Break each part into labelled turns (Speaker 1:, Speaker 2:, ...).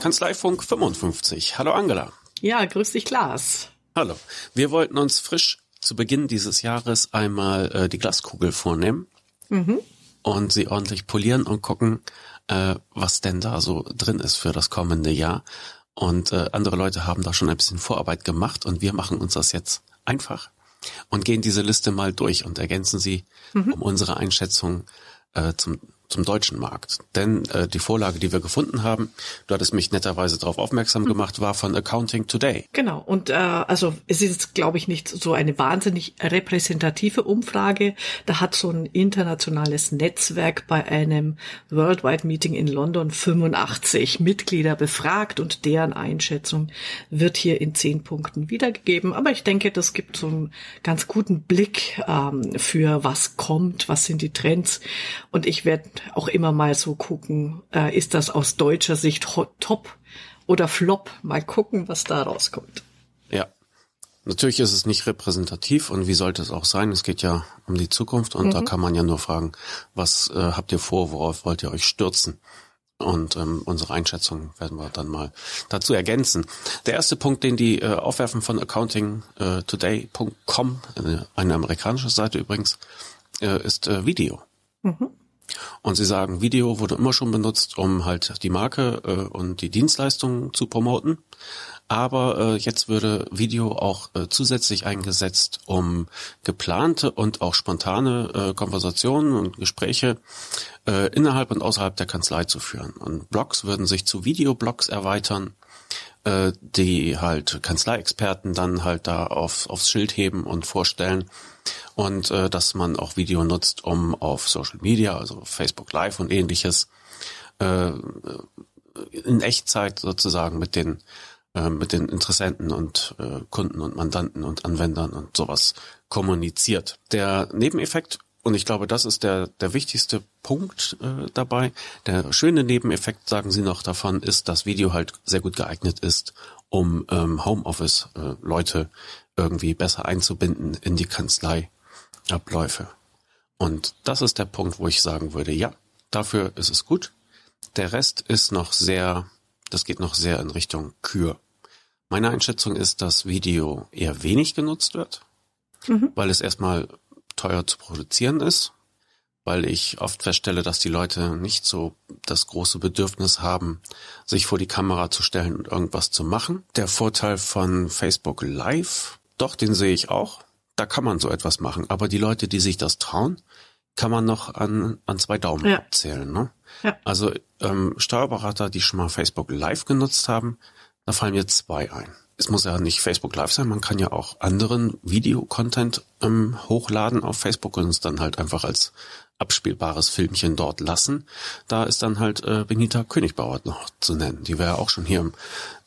Speaker 1: Kanzleifunk 55. Hallo Angela.
Speaker 2: Ja, grüß dich Klaas.
Speaker 1: Hallo. Wir wollten uns frisch zu Beginn dieses Jahres einmal äh, die Glaskugel vornehmen mhm. und sie ordentlich polieren und gucken, äh, was denn da so drin ist für das kommende Jahr. Und äh, andere Leute haben da schon ein bisschen Vorarbeit gemacht und wir machen uns das jetzt einfach und gehen diese Liste mal durch und ergänzen sie mhm. um unsere Einschätzung äh, zum zum deutschen Markt. Denn äh, die Vorlage, die wir gefunden haben, du hattest mich netterweise darauf aufmerksam gemacht, war von Accounting Today.
Speaker 2: Genau. Und äh, also es ist, glaube ich, nicht so eine wahnsinnig repräsentative Umfrage. Da hat so ein internationales Netzwerk bei einem Worldwide Meeting in London 85 Mitglieder befragt und deren Einschätzung wird hier in zehn Punkten wiedergegeben. Aber ich denke, das gibt so einen ganz guten Blick ähm, für was kommt, was sind die Trends. Und ich werde auch immer mal so gucken, äh, ist das aus deutscher Sicht top oder flop? Mal gucken, was da rauskommt.
Speaker 1: Ja. Natürlich ist es nicht repräsentativ und wie sollte es auch sein? Es geht ja um die Zukunft und mhm. da kann man ja nur fragen, was äh, habt ihr vor, worauf wollt ihr euch stürzen? Und ähm, unsere Einschätzung werden wir dann mal dazu ergänzen. Der erste Punkt, den die äh, aufwerfen von accountingtoday.com, äh, eine amerikanische Seite übrigens, äh, ist äh, Video. Mhm. Und sie sagen, Video wurde immer schon benutzt, um halt die Marke äh, und die Dienstleistungen zu promoten. Aber äh, jetzt würde Video auch äh, zusätzlich eingesetzt, um geplante und auch spontane äh, Konversationen und Gespräche äh, innerhalb und außerhalb der Kanzlei zu führen. Und Blogs würden sich zu Videoblogs erweitern, äh, die halt Kanzleiexperten dann halt da auf, aufs Schild heben und vorstellen und äh, dass man auch Video nutzt, um auf Social Media, also Facebook Live und ähnliches, äh, in Echtzeit sozusagen mit den äh, mit den Interessenten und äh, Kunden und Mandanten und Anwendern und sowas kommuniziert. Der Nebeneffekt und ich glaube, das ist der, der wichtigste Punkt äh, dabei. Der schöne Nebeneffekt, sagen Sie noch davon, ist, dass Video halt sehr gut geeignet ist, um ähm, Homeoffice-Leute äh, irgendwie besser einzubinden in die Kanzleiabläufe. Und das ist der Punkt, wo ich sagen würde, ja, dafür ist es gut. Der Rest ist noch sehr, das geht noch sehr in Richtung Kür. Meine Einschätzung ist, dass Video eher wenig genutzt wird, mhm. weil es erstmal teuer zu produzieren ist, weil ich oft feststelle, dass die Leute nicht so das große Bedürfnis haben, sich vor die Kamera zu stellen und irgendwas zu machen. Der Vorteil von Facebook Live doch, den sehe ich auch. Da kann man so etwas machen. Aber die Leute, die sich das trauen, kann man noch an, an zwei Daumen ja. abzählen. Ne? Ja. Also ähm, Steuerberater, die schon mal Facebook Live genutzt haben, da fallen mir zwei ein. Es muss ja nicht Facebook Live sein, man kann ja auch anderen Videocontent ähm, hochladen auf Facebook und es dann halt einfach als abspielbares Filmchen dort lassen. Da ist dann halt äh, Benita Königbauer noch zu nennen, die wir ja auch schon hier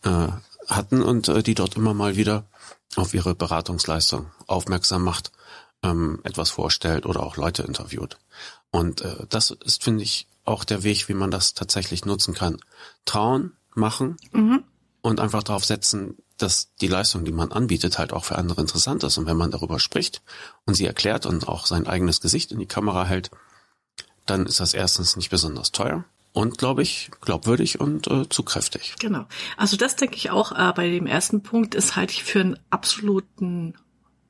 Speaker 1: äh, hatten und äh, die dort immer mal wieder auf ihre Beratungsleistung aufmerksam macht, ähm, etwas vorstellt oder auch Leute interviewt. Und äh, das ist, finde ich, auch der Weg, wie man das tatsächlich nutzen kann. Trauen, machen mhm. und einfach darauf setzen, dass die Leistung, die man anbietet, halt auch für andere interessant ist. Und wenn man darüber spricht und sie erklärt und auch sein eigenes Gesicht in die Kamera hält, dann ist das erstens nicht besonders teuer und, glaube ich, glaubwürdig und äh, zugkräftig.
Speaker 2: Genau. Also das denke ich auch äh, bei dem ersten Punkt ist halte ich für einen absoluten,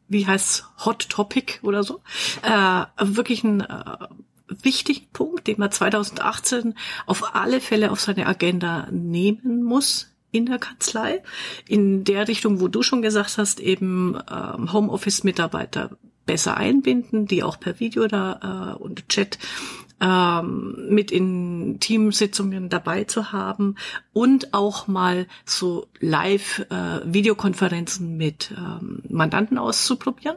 Speaker 2: wie heißt Hot Topic oder so, äh, wirklich ein äh, wichtigen Punkt, den man 2018 auf alle Fälle auf seine Agenda nehmen muss in der Kanzlei. In der Richtung, wo du schon gesagt hast, eben ähm, Homeoffice-Mitarbeiter besser einbinden, die auch per Video da äh, und Chat ähm, mit in Teamsitzungen dabei zu haben und auch mal so Live-Videokonferenzen äh, mit ähm, Mandanten auszuprobieren.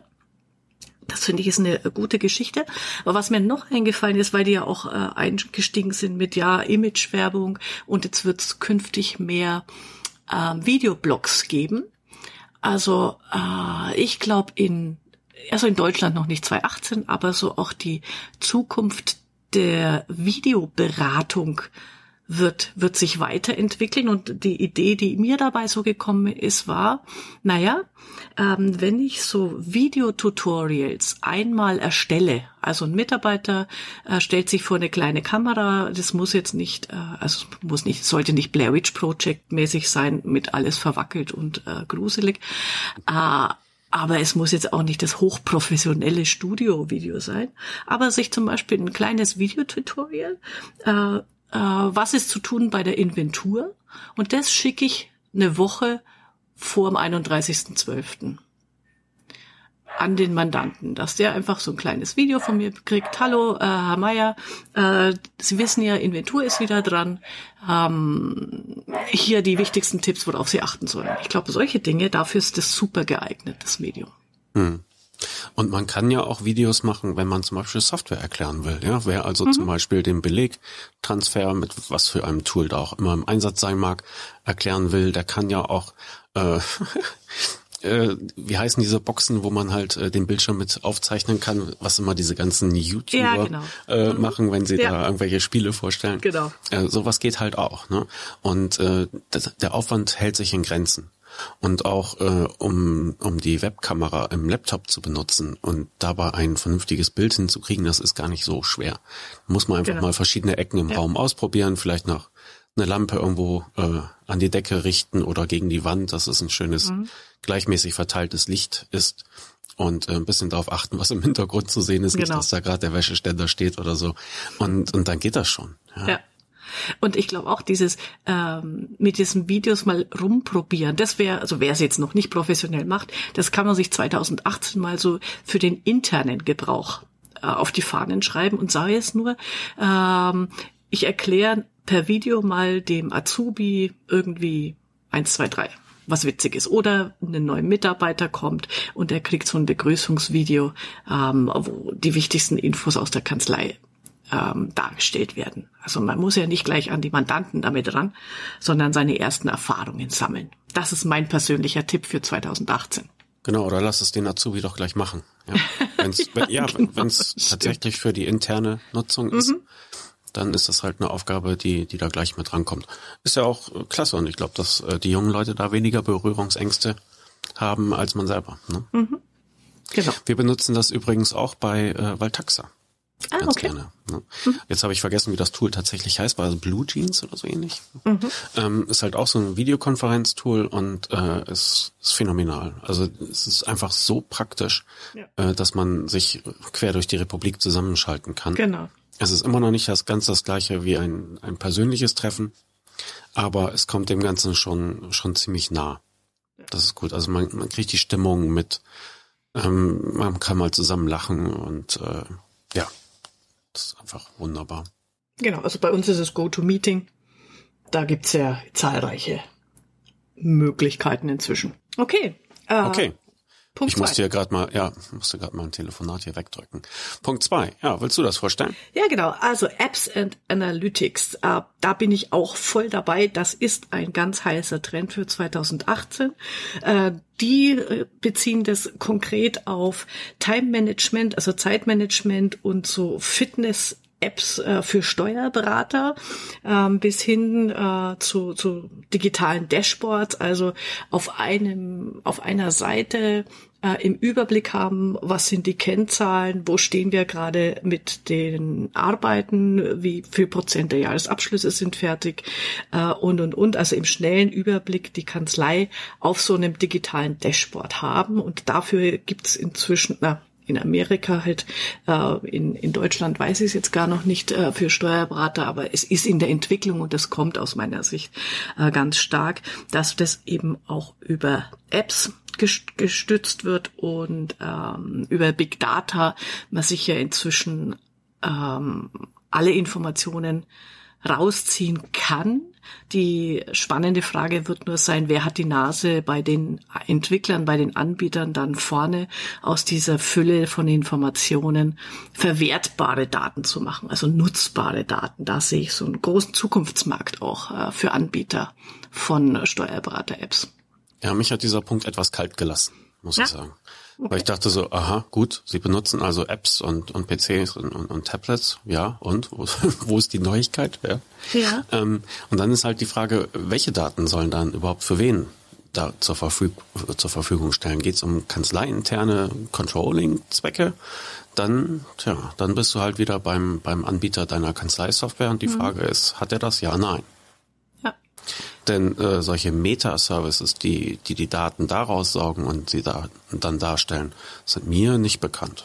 Speaker 2: Das finde ich ist eine gute Geschichte. Aber was mir noch eingefallen ist, weil die ja auch äh, eingestiegen sind mit ja Imagewerbung und jetzt wird es künftig mehr äh, Videoblogs geben. Also äh, ich glaube in also in Deutschland noch nicht 2018, aber so auch die Zukunft der Videoberatung wird, wird sich weiterentwickeln. Und die Idee, die mir dabei so gekommen ist, war, naja, ähm, wenn ich so Videotutorials einmal erstelle, also ein Mitarbeiter äh, stellt sich vor eine kleine Kamera, das muss jetzt nicht, äh, also muss nicht, sollte nicht Blair Witch Project mäßig sein, mit alles verwackelt und äh, gruselig. Äh, aber es muss jetzt auch nicht das hochprofessionelle Studio-Video sein. Aber sich zum Beispiel ein kleines Videotutorial äh, äh, was ist zu tun bei der Inventur und das schicke ich eine Woche vor dem 31.12. an den Mandanten, dass der einfach so ein kleines Video von mir kriegt. Hallo, äh, Herr Meier, äh, Sie wissen ja, Inventur ist wieder dran. Ähm, hier die wichtigsten Tipps, worauf Sie achten sollen. Ich glaube, solche Dinge, dafür ist das super geeignet, das Medium. Hm.
Speaker 1: Und man kann ja auch Videos machen, wenn man zum Beispiel Software erklären will. Ja, wer also mhm. zum Beispiel den Belegtransfer mit was für einem Tool da auch immer im Einsatz sein mag, erklären will, der kann ja auch äh, äh, wie heißen diese Boxen, wo man halt äh, den Bildschirm mit aufzeichnen kann, was immer diese ganzen YouTuber ja, genau. äh, mhm. machen, wenn sie ja. da irgendwelche Spiele vorstellen. Genau. Äh, sowas geht halt auch. Ne? Und äh, das, der Aufwand hält sich in Grenzen und auch äh, um, um die Webkamera im Laptop zu benutzen und dabei ein vernünftiges Bild hinzukriegen, das ist gar nicht so schwer. Muss man einfach genau. mal verschiedene Ecken im ja. Raum ausprobieren, vielleicht noch eine Lampe irgendwo äh, an die Decke richten oder gegen die Wand, dass es ein schönes, mhm. gleichmäßig verteiltes Licht ist und äh, ein bisschen darauf achten, was im Hintergrund zu sehen ist, genau. nicht, dass da gerade der Wäscheständer steht oder so. Und, und dann geht das schon. Ja. ja.
Speaker 2: Und ich glaube auch dieses ähm, mit diesen Videos mal rumprobieren, das wäre, also wer es jetzt noch nicht professionell macht, das kann man sich 2018 mal so für den internen Gebrauch äh, auf die Fahnen schreiben und sei es nur, ähm, ich erkläre per Video mal dem Azubi irgendwie eins, zwei, drei was witzig ist. Oder ein neuer Mitarbeiter kommt und er kriegt so ein Begrüßungsvideo, ähm, wo die wichtigsten Infos aus der Kanzlei ähm, dargestellt werden. Also man muss ja nicht gleich an die Mandanten damit ran, sondern seine ersten Erfahrungen sammeln. Das ist mein persönlicher Tipp für 2018.
Speaker 1: Genau, oder lass es den Azubi doch gleich machen. Ja, wenn's, wenn, ja, genau, wenn's tatsächlich für die interne Nutzung ist, mhm. dann ist das halt eine Aufgabe, die, die da gleich mit rankommt. Ist ja auch äh, klasse und ich glaube, dass äh, die jungen Leute da weniger Berührungsängste haben als man selber. Ne? Mhm. Genau. Wir benutzen das übrigens auch bei äh, Valtaxa. Ah, Ganz okay. gerne. Ne? Mhm. Jetzt habe ich vergessen, wie das Tool tatsächlich heißt. War es Blue Jeans oder so ähnlich? Mhm. Ähm, ist halt auch so ein Videokonferenztool und äh, ist, ist phänomenal. Also es ist einfach so praktisch, ja. äh, dass man sich quer durch die Republik zusammenschalten kann. Genau. Es ist immer noch nicht das ganz das gleiche wie ein, ein persönliches Treffen, aber es kommt dem Ganzen schon, schon ziemlich nah. Das ist gut. Also man, man kriegt die Stimmung mit, ähm, man kann mal zusammen lachen und äh, ja, das ist einfach wunderbar.
Speaker 2: Genau, also bei uns ist es GoToMeeting. Da gibt's ja zahlreiche Möglichkeiten inzwischen. Okay.
Speaker 1: Äh, okay. Punkt ich zwei. musste ja gerade mal, ja, musste gerade mal ein Telefonat hier wegdrücken. Punkt zwei. Ja, willst du das vorstellen?
Speaker 2: Ja, genau. Also Apps and Analytics. Äh, da bin ich auch voll dabei. Das ist ein ganz heißer Trend für 2018. Äh, die äh, beziehen das konkret auf Time Management, also Zeitmanagement und so Fitness Apps äh, für Steuerberater ähm, bis hin äh, zu, zu digitalen Dashboards, also auf einem auf einer Seite äh, im Überblick haben, was sind die Kennzahlen, wo stehen wir gerade mit den Arbeiten, wie viel Prozent der Jahresabschlüsse sind fertig und und und, also im schnellen Überblick die Kanzlei auf so einem digitalen Dashboard haben. Und dafür gibt's inzwischen, na, in Amerika halt, äh, in, in Deutschland weiß ich es jetzt gar noch nicht äh, für Steuerberater, aber es ist in der Entwicklung und das kommt aus meiner Sicht äh, ganz stark, dass das eben auch über Apps gestützt wird und ähm, über Big Data man sich ja inzwischen ähm, alle Informationen rausziehen kann. Die spannende Frage wird nur sein, wer hat die Nase bei den Entwicklern, bei den Anbietern dann vorne aus dieser Fülle von Informationen verwertbare Daten zu machen, also nutzbare Daten. Da sehe ich so einen großen Zukunftsmarkt auch äh, für Anbieter von Steuerberater-Apps.
Speaker 1: Ja, mich hat dieser Punkt etwas kalt gelassen, muss ja. ich sagen. Weil ich dachte so, aha, gut, Sie benutzen also Apps und, und PCs und, und, und Tablets, ja, und wo, wo ist die Neuigkeit? Ja. ja. Ähm, und dann ist halt die Frage, welche Daten sollen dann überhaupt für wen da zur, Verfüg zur Verfügung stellen? Geht es um kanzleiinterne Controlling-Zwecke? Dann, tja, dann bist du halt wieder beim, beim Anbieter deiner Kanzleisoftware und die mhm. Frage ist, hat er das? Ja, nein. Denn äh, solche Meta-Services, die, die die Daten daraus saugen und sie da, dann darstellen, sind mir nicht bekannt.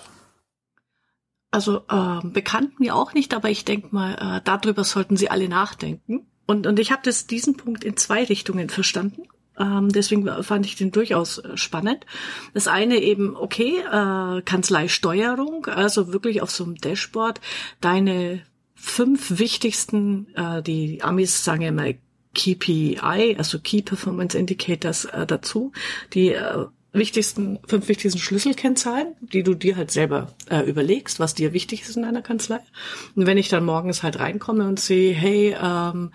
Speaker 2: Also äh, bekannt mir auch nicht, aber ich denke mal, äh, darüber sollten Sie alle nachdenken. Und, und ich habe diesen Punkt in zwei Richtungen verstanden. Ähm, deswegen fand ich den durchaus äh, spannend. Das eine eben, okay, äh, Kanzleisteuerung, also wirklich auf so einem Dashboard deine fünf wichtigsten, äh, die Amis sagen immer KPI, also Key Performance Indicators äh, dazu, die äh, wichtigsten, fünf wichtigsten Schlüsselkennzahlen, die du dir halt selber äh, überlegst, was dir wichtig ist in einer Kanzlei. Und wenn ich dann morgens halt reinkomme und sehe, hey, ähm,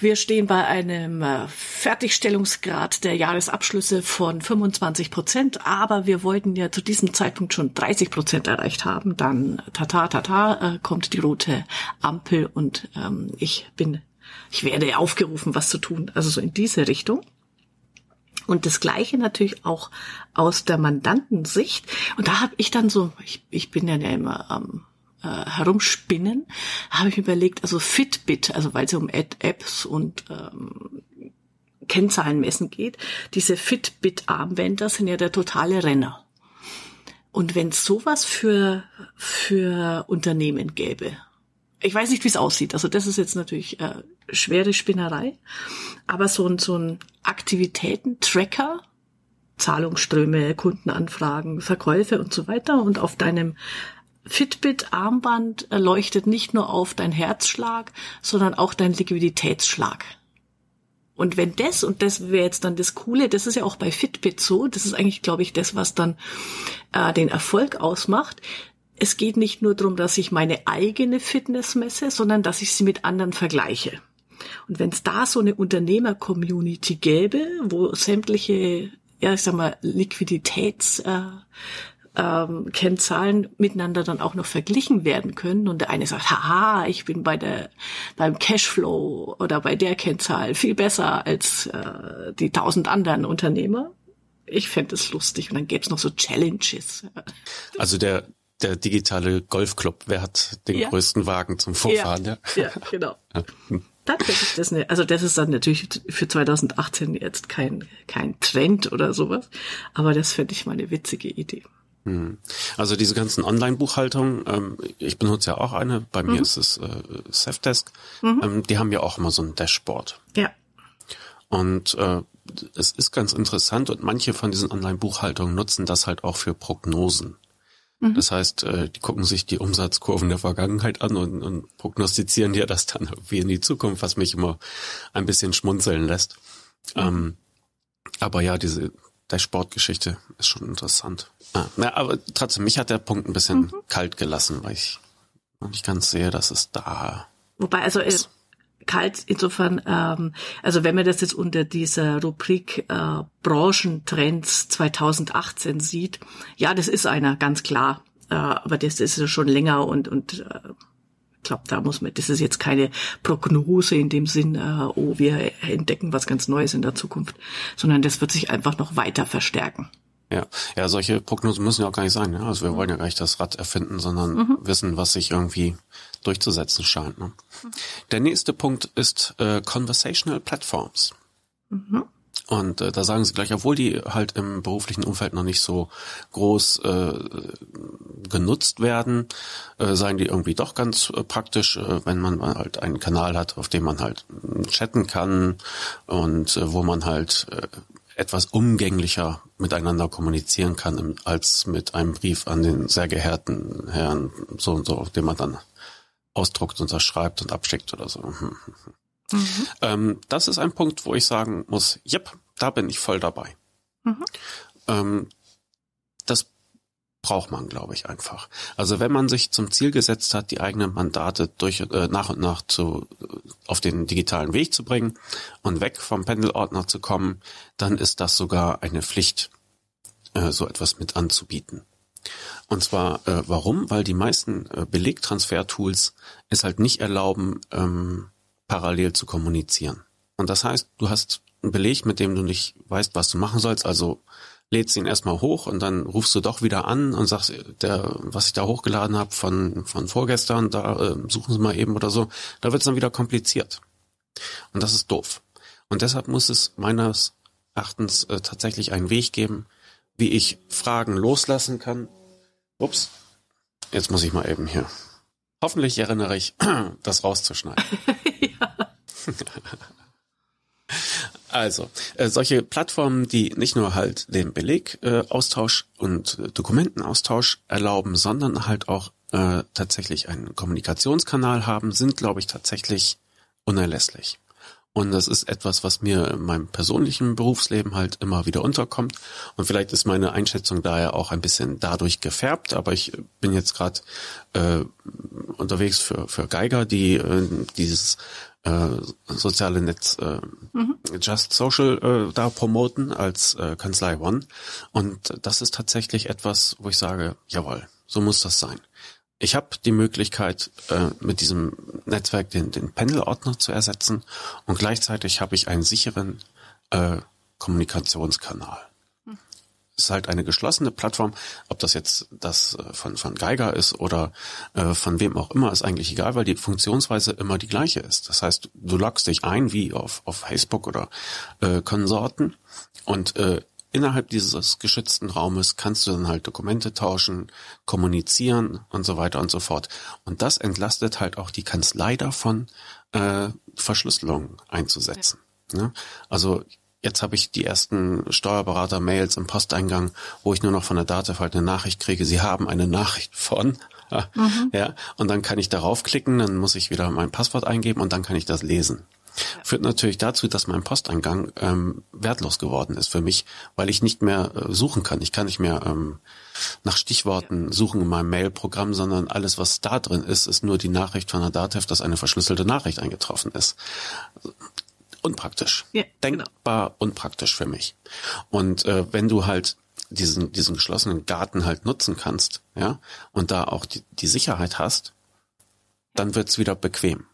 Speaker 2: wir stehen bei einem äh, Fertigstellungsgrad der Jahresabschlüsse von 25 Prozent, aber wir wollten ja zu diesem Zeitpunkt schon 30 Prozent erreicht haben. Dann tata tata äh, kommt die rote Ampel und ähm, ich bin ich werde aufgerufen, was zu tun. Also so in diese Richtung. Und das Gleiche natürlich auch aus der Mandantensicht. Und da habe ich dann so, ich, ich bin ja immer am ähm, äh, herumspinnen, habe ich mir überlegt, also Fitbit, also weil es um Ad Apps und ähm, Kennzahlen messen geht, diese Fitbit-Armbänder sind ja der totale Renner. Und wenn es sowas für, für Unternehmen gäbe, ich weiß nicht, wie es aussieht. Also das ist jetzt natürlich äh, schwere Spinnerei. Aber so ein, so ein Aktivitäten-Tracker, Zahlungsströme, Kundenanfragen, Verkäufe und so weiter und auf deinem Fitbit-Armband leuchtet nicht nur auf dein Herzschlag, sondern auch dein Liquiditätsschlag. Und wenn das, und das wäre jetzt dann das Coole, das ist ja auch bei Fitbit so, das ist eigentlich, glaube ich, das, was dann äh, den Erfolg ausmacht, es geht nicht nur darum, dass ich meine eigene Fitness messe, sondern dass ich sie mit anderen vergleiche. Und wenn es da so eine Unternehmer-Community gäbe, wo sämtliche, ja, ich sag mal, Liquiditäts, äh, ähm, Kennzahlen miteinander dann auch noch verglichen werden können und der eine sagt, haha, ich bin bei der beim Cashflow oder bei der Kennzahl viel besser als äh, die tausend anderen Unternehmer. Ich fände es lustig und dann gäbe es noch so Challenges.
Speaker 1: Also der der digitale Golfclub. Wer hat den ja. größten Wagen zum Vorfahren?
Speaker 2: Ja, ja. ja genau. Ja. Tatsächlich das ne, also das ist dann natürlich für 2018 jetzt kein kein Trend oder sowas, aber das fände ich mal eine witzige Idee.
Speaker 1: Hm. Also diese ganzen Online-Buchhaltungen, ähm, ich benutze ja auch eine, bei mhm. mir ist es äh, Safdesk, mhm. ähm, die haben ja auch immer so ein Dashboard.
Speaker 2: Ja.
Speaker 1: Und äh, es ist ganz interessant und manche von diesen Online-Buchhaltungen nutzen das halt auch für Prognosen. Mhm. Das heißt, äh, die gucken sich die Umsatzkurven der Vergangenheit an und, und prognostizieren ja das dann irgendwie in die Zukunft, was mich immer ein bisschen schmunzeln lässt. Mhm. Ähm, aber ja, diese Dashboard-Geschichte ist schon interessant. Ah, na, aber trotzdem, mich hat der Punkt ein bisschen mhm. kalt gelassen, weil ich nicht ganz sehe, dass es da.
Speaker 2: Wobei, also ist kalt insofern, ähm, also wenn man das jetzt unter dieser Rubrik äh, Branchentrends 2018 sieht, ja, das ist einer, ganz klar. Äh, aber das ist schon länger und, und äh, ich glaube, da muss man, das ist jetzt keine Prognose in dem Sinn, äh, oh, wir entdecken was ganz Neues in der Zukunft, sondern das wird sich einfach noch weiter verstärken.
Speaker 1: Ja, ja, solche Prognosen müssen ja auch gar nicht sein. Ja? Also wir wollen ja gar nicht das Rad erfinden, sondern mhm. wissen, was sich irgendwie durchzusetzen scheint. Ne? Mhm. Der nächste Punkt ist äh, Conversational Platforms. Mhm. Und äh, da sagen sie gleich, obwohl die halt im beruflichen Umfeld noch nicht so groß äh, genutzt werden, äh, seien die irgendwie doch ganz äh, praktisch, äh, wenn man halt einen Kanal hat, auf dem man halt chatten kann und äh, wo man halt äh, etwas umgänglicher miteinander kommunizieren kann als mit einem Brief an den sehr geehrten Herrn so und so, den man dann ausdruckt, unterschreibt und abschickt oder so. Mhm. Ähm, das ist ein Punkt, wo ich sagen muss, yep, da bin ich voll dabei. Mhm. Ähm, das braucht man, glaube ich, einfach. Also wenn man sich zum Ziel gesetzt hat, die eigenen Mandate durch äh, nach und nach zu äh, auf den digitalen Weg zu bringen und weg vom Pendelordner zu kommen, dann ist das sogar eine Pflicht. äh, so etwas mit anzubieten. Und zwar äh, warum? Weil die meisten äh, Belegtransfer-Tools es halt nicht erlauben, ähm, parallel zu kommunizieren. Und das heißt, du hast einen Beleg, mit dem du nicht weißt, was du machen sollst, also lädst ihn erstmal hoch und dann rufst du doch wieder an und sagst, der, was ich da hochgeladen habe von, von vorgestern, da äh, suchen sie mal eben oder so, da wird es dann wieder kompliziert. Und das ist doof. Und deshalb muss es meines Erachtens äh, tatsächlich einen Weg geben, wie ich Fragen loslassen kann. Ups, jetzt muss ich mal eben hier. Hoffentlich erinnere ich, das rauszuschneiden. ja. Also, äh, solche Plattformen, die nicht nur halt den Belegaustausch äh, und äh, Dokumentenaustausch erlauben, sondern halt auch äh, tatsächlich einen Kommunikationskanal haben, sind, glaube ich, tatsächlich unerlässlich. Und das ist etwas, was mir in meinem persönlichen Berufsleben halt immer wieder unterkommt. Und vielleicht ist meine Einschätzung daher auch ein bisschen dadurch gefärbt. Aber ich bin jetzt gerade äh, unterwegs für, für Geiger, die äh, dieses äh, soziale Netz äh, mhm. Just Social äh, da promoten als äh, Kanzlei One. Und das ist tatsächlich etwas, wo ich sage, jawohl, so muss das sein. Ich habe die Möglichkeit, äh, mit diesem Netzwerk den, den Panel-Ordner zu ersetzen und gleichzeitig habe ich einen sicheren äh, Kommunikationskanal. Hm. Es ist halt eine geschlossene Plattform. Ob das jetzt das äh, von, von Geiger ist oder äh, von wem auch immer, ist eigentlich egal, weil die Funktionsweise immer die gleiche ist. Das heißt, du loggst dich ein wie auf, auf Facebook oder äh, Konsorten und äh, innerhalb dieses geschützten Raumes kannst du dann halt Dokumente tauschen, kommunizieren und so weiter und so fort. Und das entlastet halt auch die Kanzlei davon, äh, Verschlüsselung einzusetzen. Ja. Ne? Also jetzt habe ich die ersten Steuerberater-Mails im Posteingang, wo ich nur noch von der DATEV halt eine Nachricht kriege, sie haben eine Nachricht von. Mhm. Ja, und dann kann ich darauf klicken, dann muss ich wieder mein Passwort eingeben und dann kann ich das lesen führt natürlich dazu, dass mein Posteingang ähm, wertlos geworden ist für mich, weil ich nicht mehr äh, suchen kann. Ich kann nicht mehr ähm, nach Stichworten suchen in meinem Mail-Programm, sondern alles, was da drin ist, ist nur die Nachricht von der DATEV, dass eine verschlüsselte Nachricht eingetroffen ist. Unpraktisch. Ja, genau. Denkbar genau. unpraktisch für mich. Und äh, wenn du halt diesen, diesen geschlossenen Garten halt nutzen kannst, ja, und da auch die, die Sicherheit hast, dann wird's wieder bequem.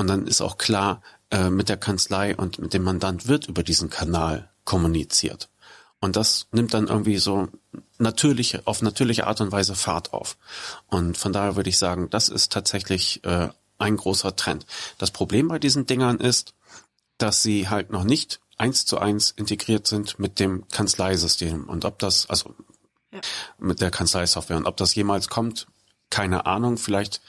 Speaker 1: Und dann ist auch klar, äh, mit der Kanzlei und mit dem Mandant wird über diesen Kanal kommuniziert. Und das nimmt dann irgendwie so natürliche, auf natürliche Art und Weise Fahrt auf. Und von daher würde ich sagen, das ist tatsächlich äh, ein großer Trend. Das Problem bei diesen Dingern ist, dass sie halt noch nicht eins zu eins integriert sind mit dem Kanzleisystem. Und ob das, also ja. mit der Kanzleisoftware und ob das jemals kommt, keine Ahnung. Vielleicht,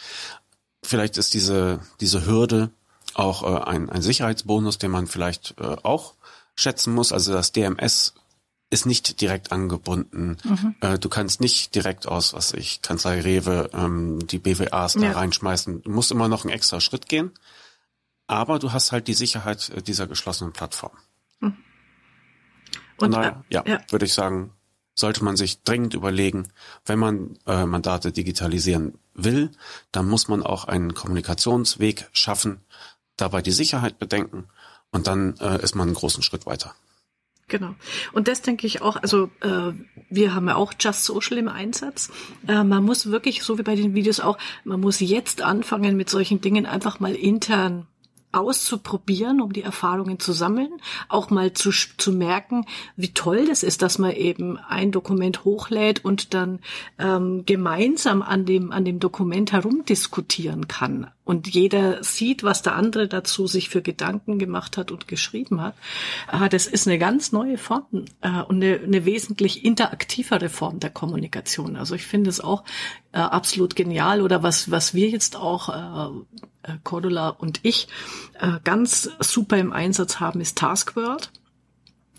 Speaker 1: vielleicht ist diese, diese Hürde auch äh, ein, ein Sicherheitsbonus, den man vielleicht äh, auch schätzen muss. Also das DMS ist nicht direkt angebunden. Mhm. Äh, du kannst nicht direkt aus, was ich, Kanzlei Rewe, ähm, die BWAs da ja. reinschmeißen. Du musst immer noch einen extra Schritt gehen. Aber du hast halt die Sicherheit äh, dieser geschlossenen Plattform. Mhm. Und daher, äh, ja, ja, würde ich sagen, sollte man sich dringend überlegen, wenn man äh, Mandate digitalisieren will, dann muss man auch einen Kommunikationsweg schaffen, dabei die Sicherheit bedenken und dann äh, ist man einen großen Schritt weiter.
Speaker 2: Genau. Und das denke ich auch, also äh, wir haben ja auch Just Social im Einsatz. Äh, man muss wirklich, so wie bei den Videos auch, man muss jetzt anfangen mit solchen Dingen einfach mal intern auszuprobieren, um die Erfahrungen zu sammeln, auch mal zu, zu merken, wie toll das ist, dass man eben ein Dokument hochlädt und dann ähm, gemeinsam an dem, an dem Dokument herumdiskutieren kann. Und jeder sieht, was der andere dazu sich für Gedanken gemacht hat und geschrieben hat. Äh, das ist eine ganz neue Form äh, und eine, eine wesentlich interaktivere Form der Kommunikation. Also ich finde es auch äh, absolut genial oder was, was wir jetzt auch äh, äh, Cordula und ich äh, ganz super im Einsatz haben, ist Taskworld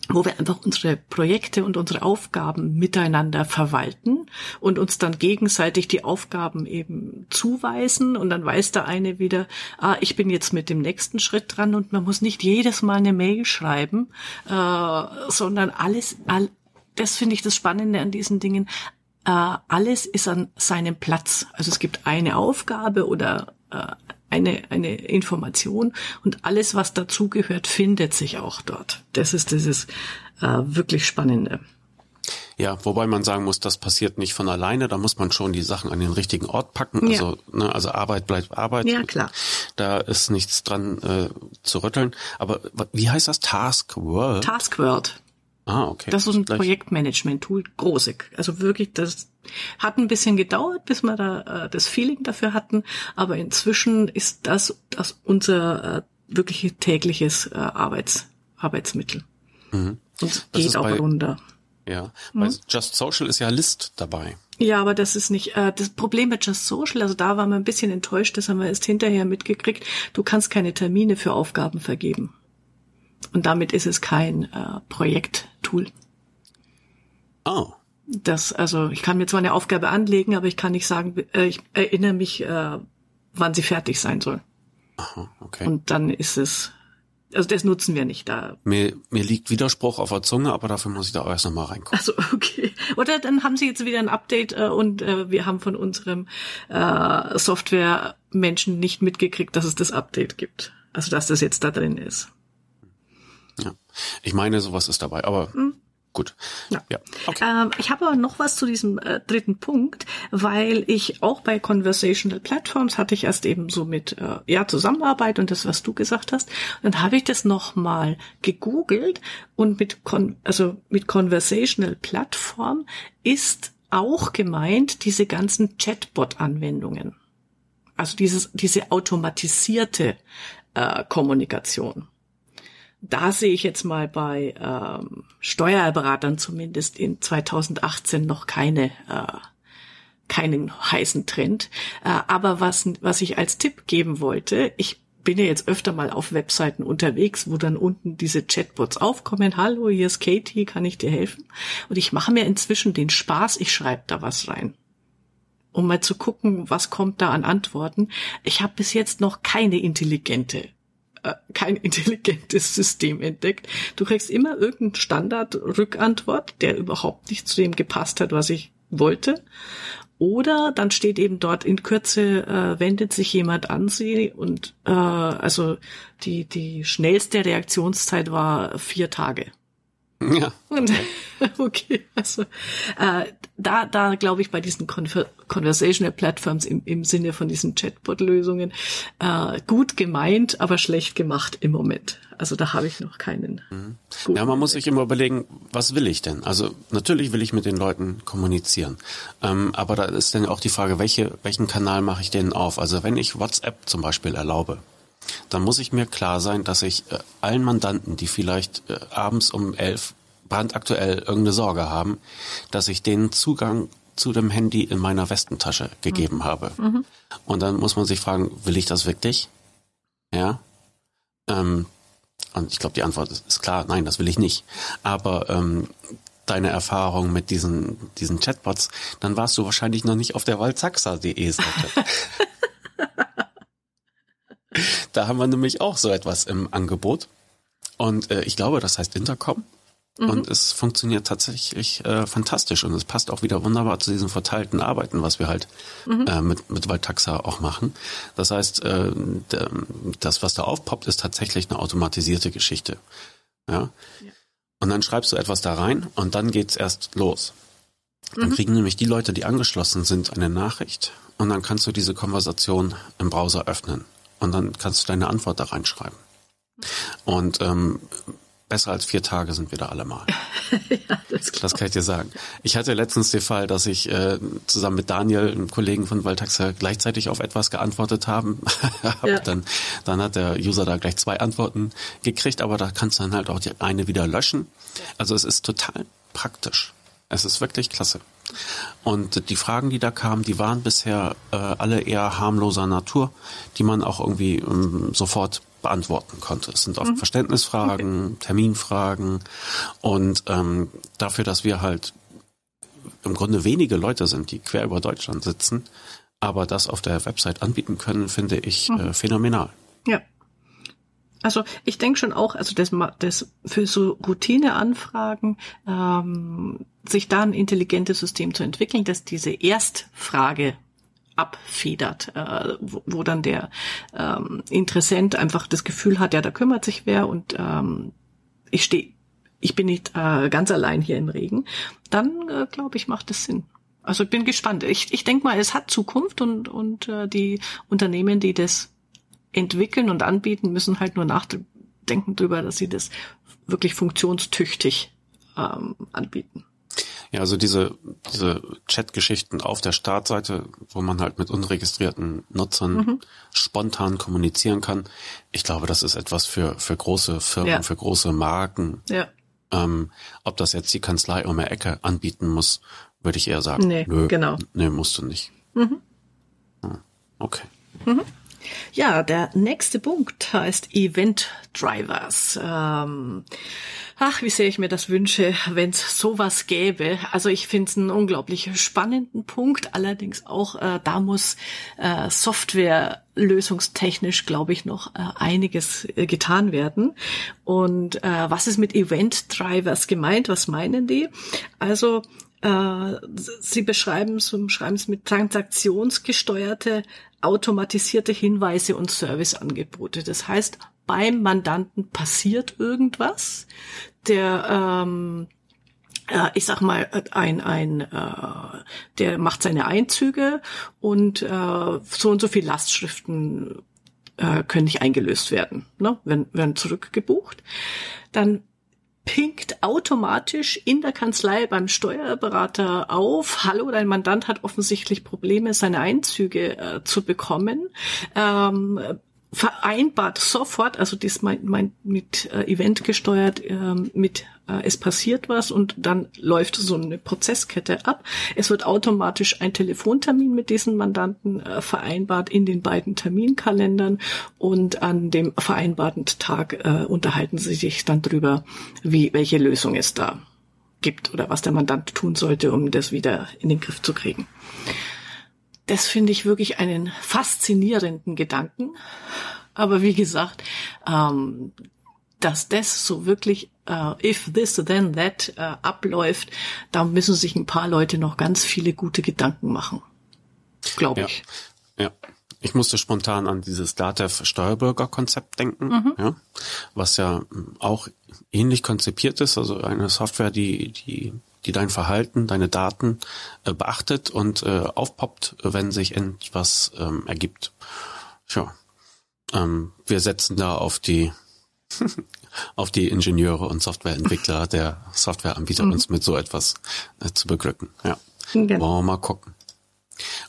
Speaker 2: wo wir einfach unsere Projekte und unsere Aufgaben miteinander verwalten und uns dann gegenseitig die Aufgaben eben zuweisen und dann weiß der eine wieder, ah, ich bin jetzt mit dem nächsten Schritt dran und man muss nicht jedes Mal eine Mail schreiben, äh, sondern alles, all, das finde ich das Spannende an diesen Dingen, äh, alles ist an seinem Platz. Also es gibt eine Aufgabe oder äh, eine, eine Information und alles, was dazugehört, findet sich auch dort. Das ist dieses äh, wirklich Spannende.
Speaker 1: Ja, wobei man sagen muss, das passiert nicht von alleine. Da muss man schon die Sachen an den richtigen Ort packen. Ja. Also, ne, also Arbeit bleibt Arbeit.
Speaker 2: Ja, klar.
Speaker 1: Da ist nichts dran äh, zu rütteln. Aber wie heißt das? Task World?
Speaker 2: Task World.
Speaker 1: Ah, okay.
Speaker 2: Das ist ein Projektmanagement-Tool, große. Also wirklich, das hat ein bisschen gedauert, bis wir da äh, das Feeling dafür hatten. Aber inzwischen ist das, das unser äh, wirklich tägliches äh, Arbeits, Arbeitsmittel. Mhm. Und das geht auch bei, runter.
Speaker 1: Ja, bei mhm. Just Social ist ja List dabei.
Speaker 2: Ja, aber das ist nicht äh, das Problem mit Just Social. Also da waren wir ein bisschen enttäuscht, das haben wir erst hinterher mitgekriegt. Du kannst keine Termine für Aufgaben vergeben. Und damit ist es kein äh, Projekttool.
Speaker 1: Oh.
Speaker 2: Das, also ich kann mir zwar eine Aufgabe anlegen, aber ich kann nicht sagen, äh, ich erinnere mich, äh, wann sie fertig sein soll.
Speaker 1: Aha, okay.
Speaker 2: Und dann ist es also das nutzen wir nicht da.
Speaker 1: Mir, mir liegt Widerspruch auf der Zunge, aber dafür muss ich da auch erst nochmal reingucken.
Speaker 2: Also okay. Oder dann haben sie jetzt wieder ein Update äh, und äh, wir haben von unserem äh, Software-Menschen nicht mitgekriegt, dass es das Update gibt. Also dass das jetzt da drin ist.
Speaker 1: Ich meine, sowas ist dabei, aber hm. Gut.
Speaker 2: Ja. ja. Okay. Ähm, ich habe aber noch was zu diesem äh, dritten Punkt, weil ich auch bei Conversational Platforms hatte ich erst eben so mit äh, ja Zusammenarbeit und das, was du gesagt hast. Und dann habe ich das noch mal gegoogelt und mit Con also mit Conversational Plattform ist auch gemeint diese ganzen Chatbot-Anwendungen. Also dieses diese automatisierte äh, Kommunikation da sehe ich jetzt mal bei ähm, Steuerberatern zumindest in 2018 noch keine äh, keinen heißen Trend. Äh, aber was was ich als Tipp geben wollte, ich bin ja jetzt öfter mal auf Webseiten unterwegs, wo dann unten diese Chatbots aufkommen. Hallo, hier ist Katie, kann ich dir helfen? Und ich mache mir inzwischen den Spaß, ich schreibe da was rein um mal zu gucken, was kommt da an Antworten. Ich habe bis jetzt noch keine intelligente äh, kein intelligentes System entdeckt. Du kriegst immer irgendeinen Standard-Rückantwort, der überhaupt nicht zu dem gepasst hat, was ich wollte. Oder dann steht eben dort in Kürze äh, wendet sich jemand an sie und äh, also die die schnellste Reaktionszeit war vier Tage.
Speaker 1: Ja.
Speaker 2: Und, okay, also äh, da, da glaube ich bei diesen Conver Conversational Platforms im, im Sinne von diesen Chatbot-Lösungen äh, gut gemeint, aber schlecht gemacht im Moment. Also da habe ich noch keinen.
Speaker 1: Mhm. Ja, man muss sich immer überlegen, was will ich denn? Also natürlich will ich mit den Leuten kommunizieren, ähm, aber da ist dann auch die Frage, welche, welchen Kanal mache ich denen auf? Also wenn ich WhatsApp zum Beispiel erlaube, dann muss ich mir klar sein, dass ich äh, allen Mandanten, die vielleicht äh, abends um elf brandaktuell irgendeine Sorge haben, dass ich denen Zugang zu dem Handy in meiner Westentasche gegeben mhm. habe. Mhm. Und dann muss man sich fragen, will ich das wirklich? Ja. Ähm, und ich glaube, die Antwort ist, ist, klar, nein, das will ich nicht. Aber ähm, deine Erfahrung mit diesen, diesen Chatbots, dann warst du wahrscheinlich noch nicht auf der walzaxa.de Seite. Da haben wir nämlich auch so etwas im Angebot. Und äh, ich glaube, das heißt Intercom. Mhm. Und es funktioniert tatsächlich äh, fantastisch und es passt auch wieder wunderbar zu diesem verteilten Arbeiten, was wir halt mhm. äh, mit, mit Valtaxa auch machen. Das heißt, äh, das, was da aufpoppt, ist tatsächlich eine automatisierte Geschichte. Ja? ja. Und dann schreibst du etwas da rein und dann geht's erst los. Dann mhm. kriegen nämlich die Leute, die angeschlossen sind, eine Nachricht und dann kannst du diese Konversation im Browser öffnen und dann kannst du deine Antwort da reinschreiben. Und ähm, besser als vier Tage sind wir da alle mal. ja, das, das, kann ich dir sagen. Ich hatte letztens den Fall, dass ich äh, zusammen mit Daniel, einem Kollegen von Valtaxa, gleichzeitig auf etwas geantwortet haben. ja. dann, dann hat der User da gleich zwei Antworten gekriegt, aber da kannst du dann halt auch die eine wieder löschen. Also es ist total praktisch. Es ist wirklich klasse. Und die Fragen, die da kamen, die waren bisher äh, alle eher harmloser Natur, die man auch irgendwie ähm, sofort beantworten konnte. Es sind oft mhm. Verständnisfragen, okay. Terminfragen und ähm, dafür, dass wir halt im Grunde wenige Leute sind, die quer über Deutschland sitzen, aber das auf der Website anbieten können, finde ich mhm. äh, phänomenal.
Speaker 2: Ja. Also ich denke schon auch, also das, das für so Routineanfragen ähm, sich da ein intelligentes System zu entwickeln, dass diese Erstfrage abfedert, äh, wo, wo dann der ähm, Interessent einfach das Gefühl hat, ja, da kümmert sich wer und ähm, ich stehe ich bin nicht äh, ganz allein hier im Regen, dann äh, glaube ich, macht es Sinn. Also ich bin gespannt. Ich, ich denke mal, es hat Zukunft und, und äh, die Unternehmen, die das entwickeln und anbieten, müssen halt nur nachdenken drüber, dass sie das wirklich funktionstüchtig ähm, anbieten.
Speaker 1: Ja, also diese, diese Chat-Geschichten auf der Startseite, wo man halt mit unregistrierten Nutzern mhm. spontan kommunizieren kann. Ich glaube, das ist etwas für, für große Firmen, ja. für große Marken.
Speaker 2: Ja.
Speaker 1: Ähm, ob das jetzt die Kanzlei um die Ecke anbieten muss, würde ich eher sagen.
Speaker 2: Nee, nö, genau.
Speaker 1: Nee, musst du nicht. Mhm. Okay.
Speaker 2: Mhm. Ja, der nächste Punkt heißt Event Drivers. Ähm, ach, wie sehr ich mir das wünsche, wenn es sowas gäbe. Also ich finde es einen unglaublich spannenden Punkt. Allerdings auch, äh, da muss äh, Software lösungstechnisch, glaube ich, noch äh, einiges äh, getan werden. Und äh, was ist mit Event Drivers gemeint? Was meinen die? Also äh, Sie beschreiben es schreiben es mit transaktionsgesteuerte automatisierte Hinweise und Serviceangebote. Das heißt, beim Mandanten passiert irgendwas, der ähm, äh, ich sag mal, ein, ein, äh, der macht seine Einzüge und äh, so und so viel Lastschriften äh, können nicht eingelöst werden, ne? werden, werden zurückgebucht. Dann pinkt automatisch in der Kanzlei beim Steuerberater auf, hallo, dein Mandant hat offensichtlich Probleme, seine Einzüge äh, zu bekommen. Ähm, vereinbart sofort, also das mein, mein mit äh, Event gesteuert, äh, mit es passiert was und dann läuft so eine Prozesskette ab. Es wird automatisch ein Telefontermin mit diesen Mandanten äh, vereinbart in den beiden Terminkalendern und an dem vereinbarten Tag äh, unterhalten sie sich dann drüber, wie welche Lösung es da gibt oder was der Mandant tun sollte, um das wieder in den Griff zu kriegen das finde ich wirklich einen faszinierenden Gedanken. Aber wie gesagt, ähm, dass das so wirklich uh, if this then that uh, abläuft, da müssen sich ein paar Leute noch ganz viele gute Gedanken machen. Glaube ich.
Speaker 1: Ja. Ich musste spontan an dieses DATEV Steuerbürger-Konzept denken, mhm. ja, was ja auch ähnlich konzipiert ist, also eine Software, die, die die dein Verhalten, deine Daten äh, beachtet und äh, aufpoppt, wenn sich etwas ähm, ergibt. Tja, ähm, wir setzen da auf die auf die Ingenieure und Softwareentwickler der Softwareanbieter mhm. uns mit so etwas äh, zu beglücken. Ja, genau. wollen wir mal gucken.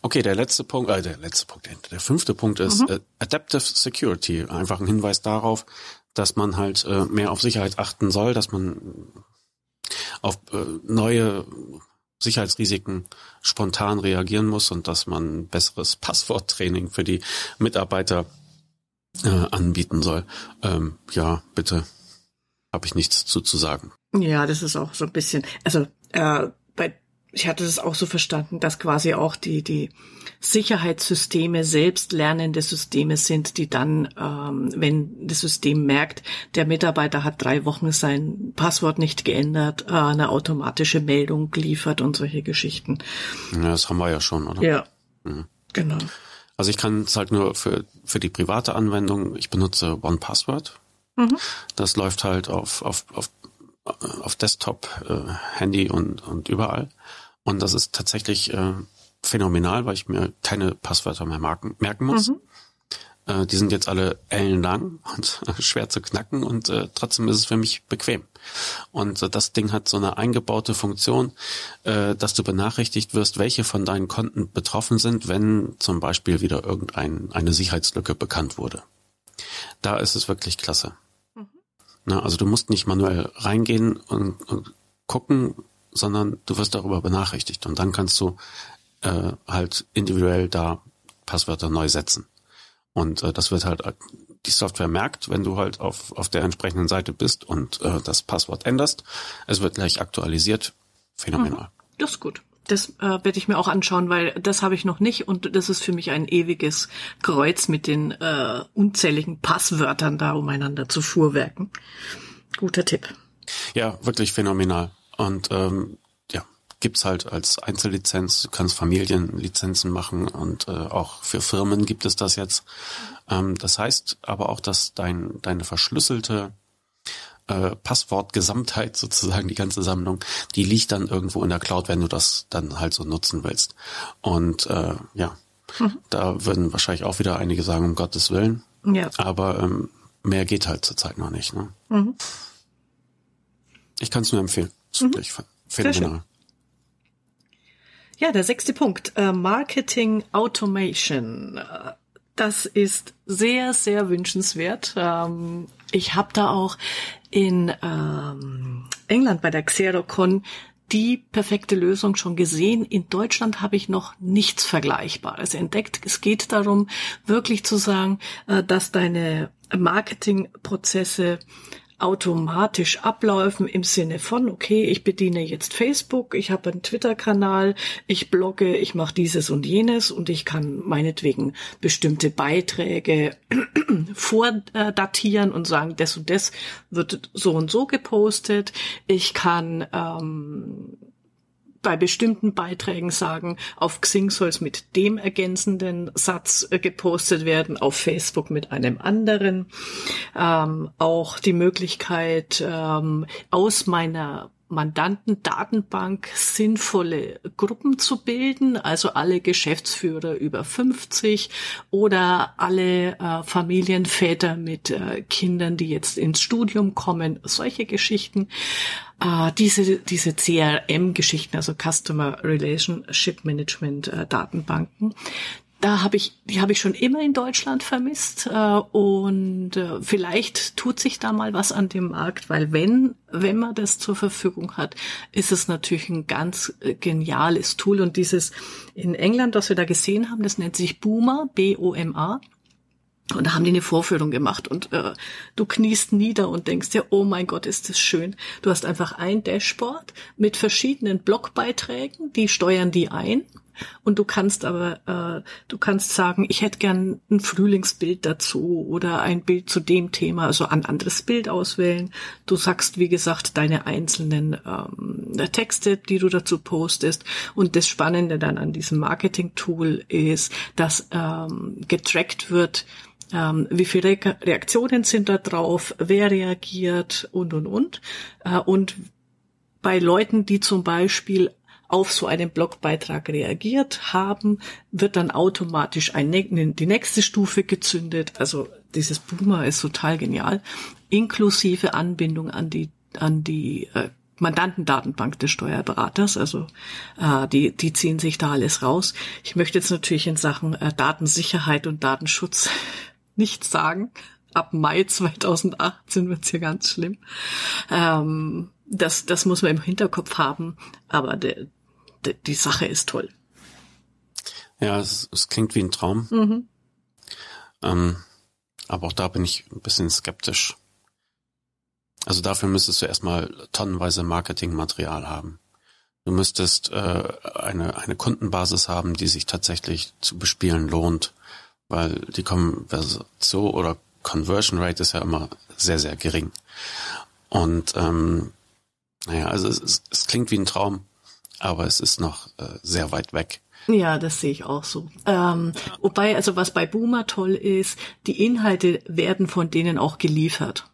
Speaker 1: Okay, der letzte Punkt, äh, der letzte Punkt, der fünfte Punkt ist mhm. äh, Adaptive Security. Einfach ein Hinweis darauf, dass man halt äh, mehr auf Sicherheit achten soll, dass man auf äh, neue Sicherheitsrisiken spontan reagieren muss und dass man besseres Passworttraining für die Mitarbeiter äh, anbieten soll. Ähm, ja, bitte, habe ich nichts zu, zu sagen.
Speaker 2: Ja, das ist auch so ein bisschen, also äh, bei ich hatte es auch so verstanden, dass quasi auch die, die Sicherheitssysteme selbst lernende Systeme sind, die dann, ähm, wenn das System merkt, der Mitarbeiter hat drei Wochen sein Passwort nicht geändert, äh, eine automatische Meldung liefert und solche Geschichten.
Speaker 1: Ja, das haben wir ja schon, oder?
Speaker 2: Ja. Mhm. Genau.
Speaker 1: Also ich kann es halt nur für, für die private Anwendung, ich benutze One Password. Mhm. Das läuft halt auf, auf, auf, auf Desktop, äh, Handy und, und überall. Und das ist tatsächlich äh, phänomenal, weil ich mir keine Passwörter mehr marken, merken muss. Mhm. Äh, die sind jetzt alle ellenlang und äh, schwer zu knacken und äh, trotzdem ist es für mich bequem. Und äh, das Ding hat so eine eingebaute Funktion, äh, dass du benachrichtigt wirst, welche von deinen Konten betroffen sind, wenn zum Beispiel wieder irgendeine eine Sicherheitslücke bekannt wurde. Da ist es wirklich klasse. Mhm. Na, also du musst nicht manuell reingehen und, und gucken, sondern du wirst darüber benachrichtigt und dann kannst du äh, halt individuell da Passwörter neu setzen. Und äh, das wird halt, die Software merkt, wenn du halt auf, auf der entsprechenden Seite bist und äh, das Passwort änderst. Es wird gleich aktualisiert. Phänomenal.
Speaker 2: Mhm. Das ist gut. Das äh, werde ich mir auch anschauen, weil das habe ich noch nicht und das ist für mich ein ewiges Kreuz mit den äh, unzähligen Passwörtern da umeinander zu fuhrwerken. Guter Tipp.
Speaker 1: Ja, wirklich phänomenal. Und ähm, gibt's halt als Einzellizenz, du kannst Familienlizenzen machen und äh, auch für Firmen gibt es das jetzt. Ähm, das heißt aber auch, dass dein, deine verschlüsselte äh, Passwortgesamtheit sozusagen, die ganze Sammlung, die liegt dann irgendwo in der Cloud, wenn du das dann halt so nutzen willst. Und äh, ja, mhm. da würden wahrscheinlich auch wieder einige sagen, um Gottes Willen. Ja. Aber ähm, mehr geht halt zurzeit noch nicht. Ne? Mhm. Ich kann es nur empfehlen. Mhm. wirklich phänomenal.
Speaker 2: Ja, der sechste Punkt. Äh, Marketing Automation. Das ist sehr, sehr wünschenswert. Ähm, ich habe da auch in ähm, England bei der Xerocon die perfekte Lösung schon gesehen. In Deutschland habe ich noch nichts Vergleichbares entdeckt. Es geht darum, wirklich zu sagen, äh, dass deine Marketingprozesse automatisch abläufen im Sinne von, okay, ich bediene jetzt Facebook, ich habe einen Twitter-Kanal, ich blogge, ich mache dieses und jenes und ich kann meinetwegen bestimmte Beiträge vordatieren und sagen, das und das wird so und so gepostet. Ich kann ähm, bei bestimmten Beiträgen sagen, auf Xing soll es mit dem ergänzenden Satz äh, gepostet werden, auf Facebook mit einem anderen. Ähm, auch die Möglichkeit, ähm, aus meiner Mandantendatenbank sinnvolle Gruppen zu bilden, also alle Geschäftsführer über 50 oder alle äh, Familienväter mit äh, Kindern, die jetzt ins Studium kommen, solche Geschichten. Äh, diese diese CRM-Geschichten, also Customer Relationship Management äh, Datenbanken, da habe ich, die habe ich schon immer in Deutschland vermisst äh, und äh, vielleicht tut sich da mal was an dem Markt, weil wenn wenn man das zur Verfügung hat, ist es natürlich ein ganz äh, geniales Tool und dieses in England, was wir da gesehen haben, das nennt sich Boomer, B-O-M-A. Und da haben die eine Vorführung gemacht und äh, du kniest nieder und denkst dir, oh mein Gott, ist das schön. Du hast einfach ein Dashboard mit verschiedenen Blogbeiträgen, die steuern die ein und du kannst aber, äh, du kannst sagen, ich hätte gern ein Frühlingsbild dazu oder ein Bild zu dem Thema, also ein anderes Bild auswählen. Du sagst, wie gesagt, deine einzelnen ähm, Texte, die du dazu postest. Und das Spannende dann an diesem Marketing-Tool ist, dass ähm, getrackt wird, ähm, wie viele Re Reaktionen sind da drauf, wer reagiert und und und. Äh, und bei Leuten, die zum Beispiel auf so einen Blogbeitrag reagiert haben, wird dann automatisch ein, die nächste Stufe gezündet. Also dieses Boomer ist total genial, inklusive Anbindung an die an die äh, Mandantendatenbank des Steuerberaters. Also äh, die, die ziehen sich da alles raus. Ich möchte jetzt natürlich in Sachen äh, Datensicherheit und Datenschutz nichts sagen. Ab Mai 2018 wird's hier ganz schlimm. Ähm, das, das muss man im Hinterkopf haben. Aber der, die Sache ist toll.
Speaker 1: Ja, es, es klingt wie ein Traum. Mhm. Ähm, aber auch da bin ich ein bisschen skeptisch. Also dafür müsstest du erstmal tonnenweise Marketingmaterial haben. Du müsstest äh, eine, eine Kundenbasis haben, die sich tatsächlich zu bespielen lohnt, weil die Konversion oder Conversion Rate ist ja immer sehr, sehr gering. Und ähm, naja, also es, es klingt wie ein Traum, aber es ist noch äh, sehr weit weg.
Speaker 2: Ja, das sehe ich auch so. Ähm, wobei, also was bei Boomer toll ist, die Inhalte werden von denen auch geliefert.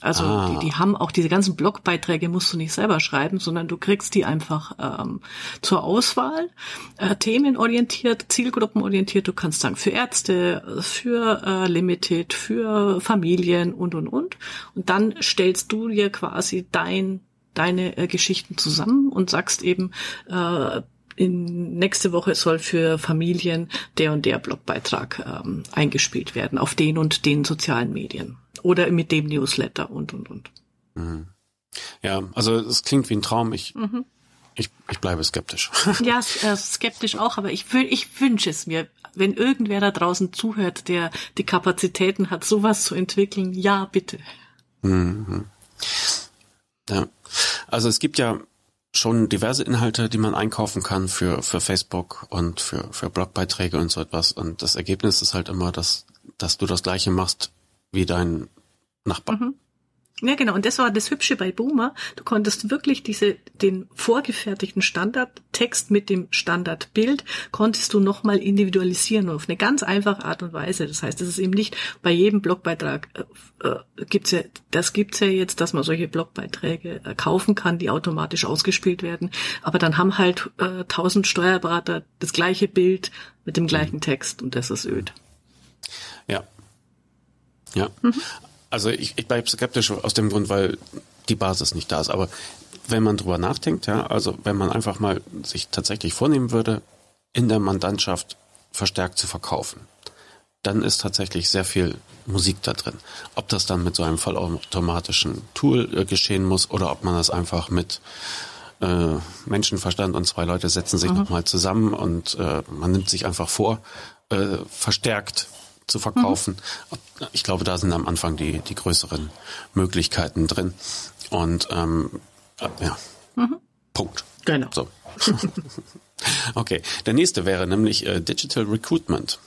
Speaker 2: Also ah. die, die haben auch diese ganzen Blogbeiträge musst du nicht selber schreiben, sondern du kriegst die einfach ähm, zur Auswahl, äh, themenorientiert, zielgruppenorientiert. Du kannst sagen für Ärzte, für äh, Limited, für Familien und und und. Und dann stellst du dir quasi dein deine äh, Geschichten zusammen und sagst eben, äh, in nächste Woche soll für Familien der und der Blogbeitrag ähm, eingespielt werden auf den und den sozialen Medien oder mit dem Newsletter und und und.
Speaker 1: Mhm. Ja, also es klingt wie ein Traum. Ich mhm. ich, ich bleibe skeptisch.
Speaker 2: Ja, äh, skeptisch auch, aber ich ich wünsche es mir, wenn irgendwer da draußen zuhört, der die Kapazitäten hat, sowas zu entwickeln. Ja, bitte. Mhm.
Speaker 1: Ja. Also es gibt ja schon diverse Inhalte, die man einkaufen kann für, für Facebook und für, für Blogbeiträge und so etwas. Und das Ergebnis ist halt immer, dass, dass du das gleiche machst wie dein Nachbar. Mhm.
Speaker 2: Ja, genau. Und das war das Hübsche bei Boomer. Du konntest wirklich diese, den vorgefertigten Standardtext mit dem Standardbild konntest du nochmal individualisieren auf eine ganz einfache Art und Weise. Das heißt, es ist eben nicht bei jedem Blogbeitrag äh, äh, gibt's ja, das gibt's ja jetzt, dass man solche Blogbeiträge äh, kaufen kann, die automatisch ausgespielt werden. Aber dann haben halt äh, tausend Steuerberater das gleiche Bild mit dem gleichen Text und das ist öd.
Speaker 1: Ja. Ja. Mhm. Also ich, ich bleibe skeptisch aus dem Grund, weil die Basis nicht da ist. Aber wenn man drüber nachdenkt, ja, also wenn man einfach mal sich tatsächlich vornehmen würde, in der Mandantschaft verstärkt zu verkaufen, dann ist tatsächlich sehr viel Musik da drin. Ob das dann mit so einem vollautomatischen Tool äh, geschehen muss oder ob man das einfach mit äh, Menschenverstand und zwei Leute setzen sich mhm. nochmal zusammen und äh, man nimmt sich einfach vor, äh, verstärkt zu verkaufen. Mhm. Ich glaube, da sind am Anfang die, die größeren Möglichkeiten drin. Und ähm, äh, ja, mhm. Punkt.
Speaker 2: Genau.
Speaker 1: So. okay, der nächste wäre nämlich äh, Digital Recruitment.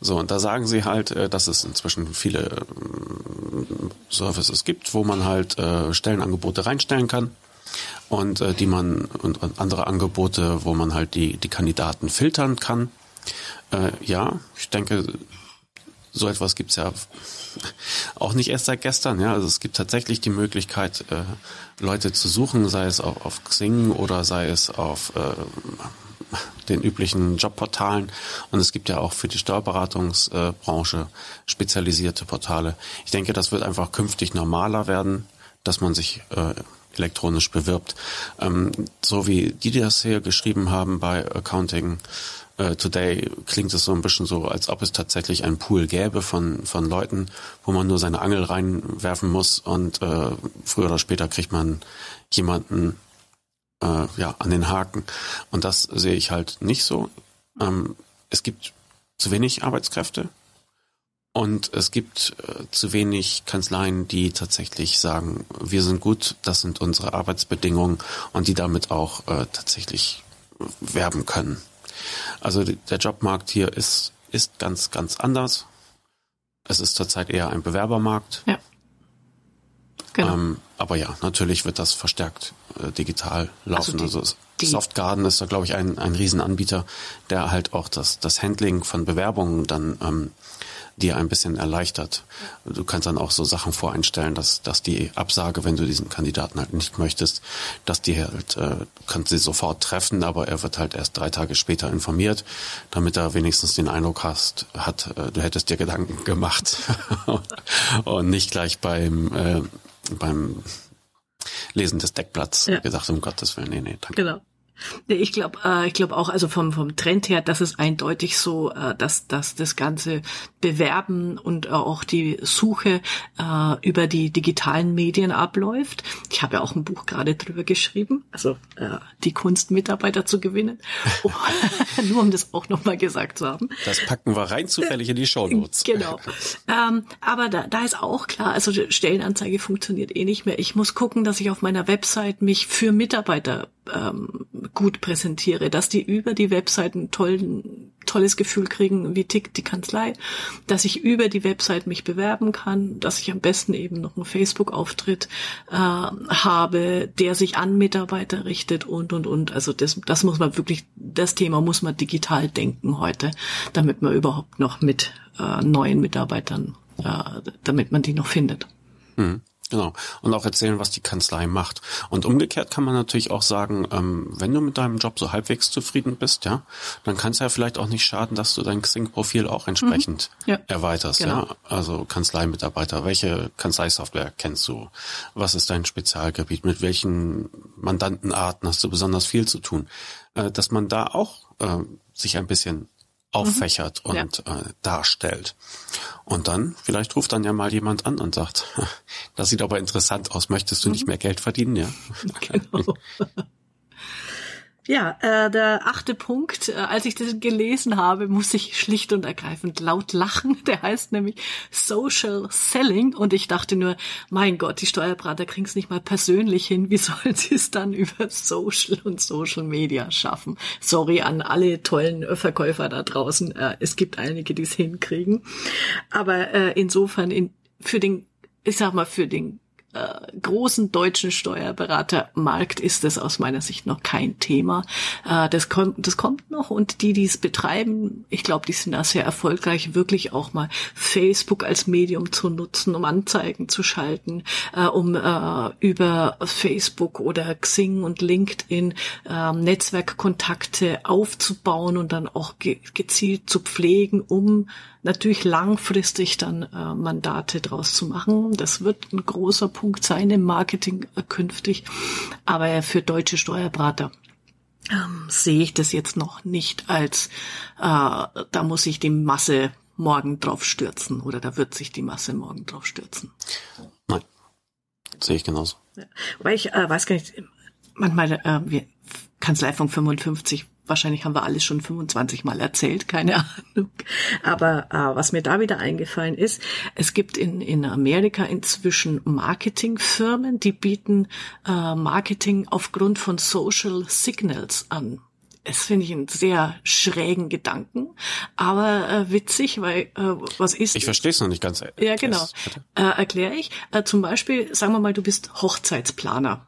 Speaker 1: So, und da sagen sie halt, äh, dass es inzwischen viele äh, Services gibt, wo man halt Stellenangebote reinstellen kann und die man und, und andere Angebote, wo man halt die, die Kandidaten filtern kann. Äh, ja, ich denke, so etwas gibt's ja auch nicht erst seit gestern. Ja, also es gibt tatsächlich die Möglichkeit, äh, Leute zu suchen, sei es auf, auf Xing oder sei es auf äh, den üblichen Jobportalen. Und es gibt ja auch für die Steuerberatungsbranche spezialisierte Portale. Ich denke, das wird einfach künftig normaler werden, dass man sich äh, elektronisch bewirbt. Ähm, so wie die das hier geschrieben haben bei Accounting äh, Today klingt es so ein bisschen so, als ob es tatsächlich einen Pool gäbe von, von Leuten, wo man nur seine Angel reinwerfen muss und äh, früher oder später kriegt man jemanden äh, ja, an den Haken. Und das sehe ich halt nicht so. Ähm, es gibt zu wenig Arbeitskräfte und es gibt äh, zu wenig Kanzleien, die tatsächlich sagen, wir sind gut, das sind unsere Arbeitsbedingungen und die damit auch äh, tatsächlich werben können. Also der Jobmarkt hier ist, ist ganz, ganz anders. Es ist zurzeit eher ein Bewerbermarkt.
Speaker 2: Ja. Genau. Ähm,
Speaker 1: aber ja, natürlich wird das verstärkt äh, digital laufen. Also, die, also die Softgarden ist da, glaube ich, ein, ein Riesenanbieter, der halt auch das, das Handling von Bewerbungen dann ähm, dir ein bisschen erleichtert. Du kannst dann auch so Sachen voreinstellen, dass, dass die Absage, wenn du diesen Kandidaten halt nicht möchtest, dass die halt, äh, kannst sie sofort treffen, aber er wird halt erst drei Tage später informiert, damit er wenigstens den Eindruck hast, hat, äh, du hättest dir Gedanken gemacht und nicht gleich beim, äh, beim Lesen des Deckblatts ja. gesagt, um Gottes Willen, nee, nee, danke.
Speaker 2: Genau. Ich glaube, äh, ich glaube auch, also vom vom Trend her, das ist eindeutig so, äh, dass dass das ganze Bewerben und äh, auch die Suche äh, über die digitalen Medien abläuft. Ich habe ja auch ein Buch gerade drüber geschrieben, also äh, die Kunst Mitarbeiter zu gewinnen, oh, nur um das auch nochmal gesagt zu haben.
Speaker 1: Das packen wir rein zufällig in die Show Notes.
Speaker 2: Genau. Ähm, aber da, da ist auch klar, also Stellenanzeige funktioniert eh nicht mehr. Ich muss gucken, dass ich auf meiner Website mich für Mitarbeiter ähm, gut präsentiere, dass die über die Webseiten tollen, tolles Gefühl kriegen, wie tickt die Kanzlei, dass ich über die Website mich bewerben kann, dass ich am besten eben noch einen Facebook-Auftritt äh, habe, der sich an Mitarbeiter richtet und und und. Also das, das muss man wirklich, das Thema muss man digital denken heute, damit man überhaupt noch mit äh, neuen Mitarbeitern, äh, damit man die noch findet.
Speaker 1: Mhm. Genau. Und auch erzählen, was die Kanzlei macht. Und umgekehrt kann man natürlich auch sagen, ähm, wenn du mit deinem Job so halbwegs zufrieden bist, ja, dann kann es ja vielleicht auch nicht schaden, dass du dein Xing-Profil auch entsprechend mhm. ja. erweiterst, genau. ja. Also Kanzleimitarbeiter, welche Kanzleisoftware kennst du? Was ist dein Spezialgebiet? Mit welchen Mandantenarten hast du besonders viel zu tun? Äh, dass man da auch äh, sich ein bisschen auffächert mhm. und ja. äh, darstellt. Und dann, vielleicht ruft dann ja mal jemand an und sagt, das sieht aber interessant aus, möchtest du mhm. nicht mehr Geld verdienen, ja? Genau.
Speaker 2: Ja, äh, der achte Punkt, äh, als ich das gelesen habe, muss ich schlicht und ergreifend laut lachen. Der heißt nämlich Social Selling und ich dachte nur, mein Gott, die Steuerberater kriegen es nicht mal persönlich hin. Wie sollen sie es dann über Social und Social Media schaffen? Sorry an alle tollen Verkäufer da draußen. Äh, es gibt einige, die es hinkriegen. Aber äh, insofern in, für den ich sag mal, für den äh, großen deutschen Steuerberatermarkt ist es aus meiner Sicht noch kein Thema. Äh, das kommt, das kommt noch und die, die es betreiben, ich glaube, die sind da sehr erfolgreich, wirklich auch mal Facebook als Medium zu nutzen, um Anzeigen zu schalten, äh, um äh, über Facebook oder Xing und LinkedIn äh, Netzwerkkontakte aufzubauen und dann auch ge gezielt zu pflegen, um natürlich langfristig dann äh, Mandate draus zu machen. Das wird ein großer Punkt sein im Marketing äh, künftig. Aber für deutsche Steuerberater ähm, sehe ich das jetzt noch nicht als, äh, da muss sich die Masse morgen drauf stürzen oder da wird sich die Masse morgen drauf stürzen.
Speaker 1: Nein, sehe ich genauso.
Speaker 2: Ja. Weil ich äh, weiß gar nicht, manchmal äh, wir, Kanzlei von 55 wahrscheinlich haben wir alles schon 25 Mal erzählt, keine Ahnung. Aber äh, was mir da wieder eingefallen ist, es gibt in, in Amerika inzwischen Marketingfirmen, die bieten äh, Marketing aufgrund von Social Signals an. Das finde ich einen sehr schrägen Gedanken, aber äh, witzig, weil äh, was ist?
Speaker 1: Ich verstehe es noch nicht ganz.
Speaker 2: Ja, genau. Äh, Erkläre ich. Äh, zum Beispiel, sagen wir mal, du bist Hochzeitsplaner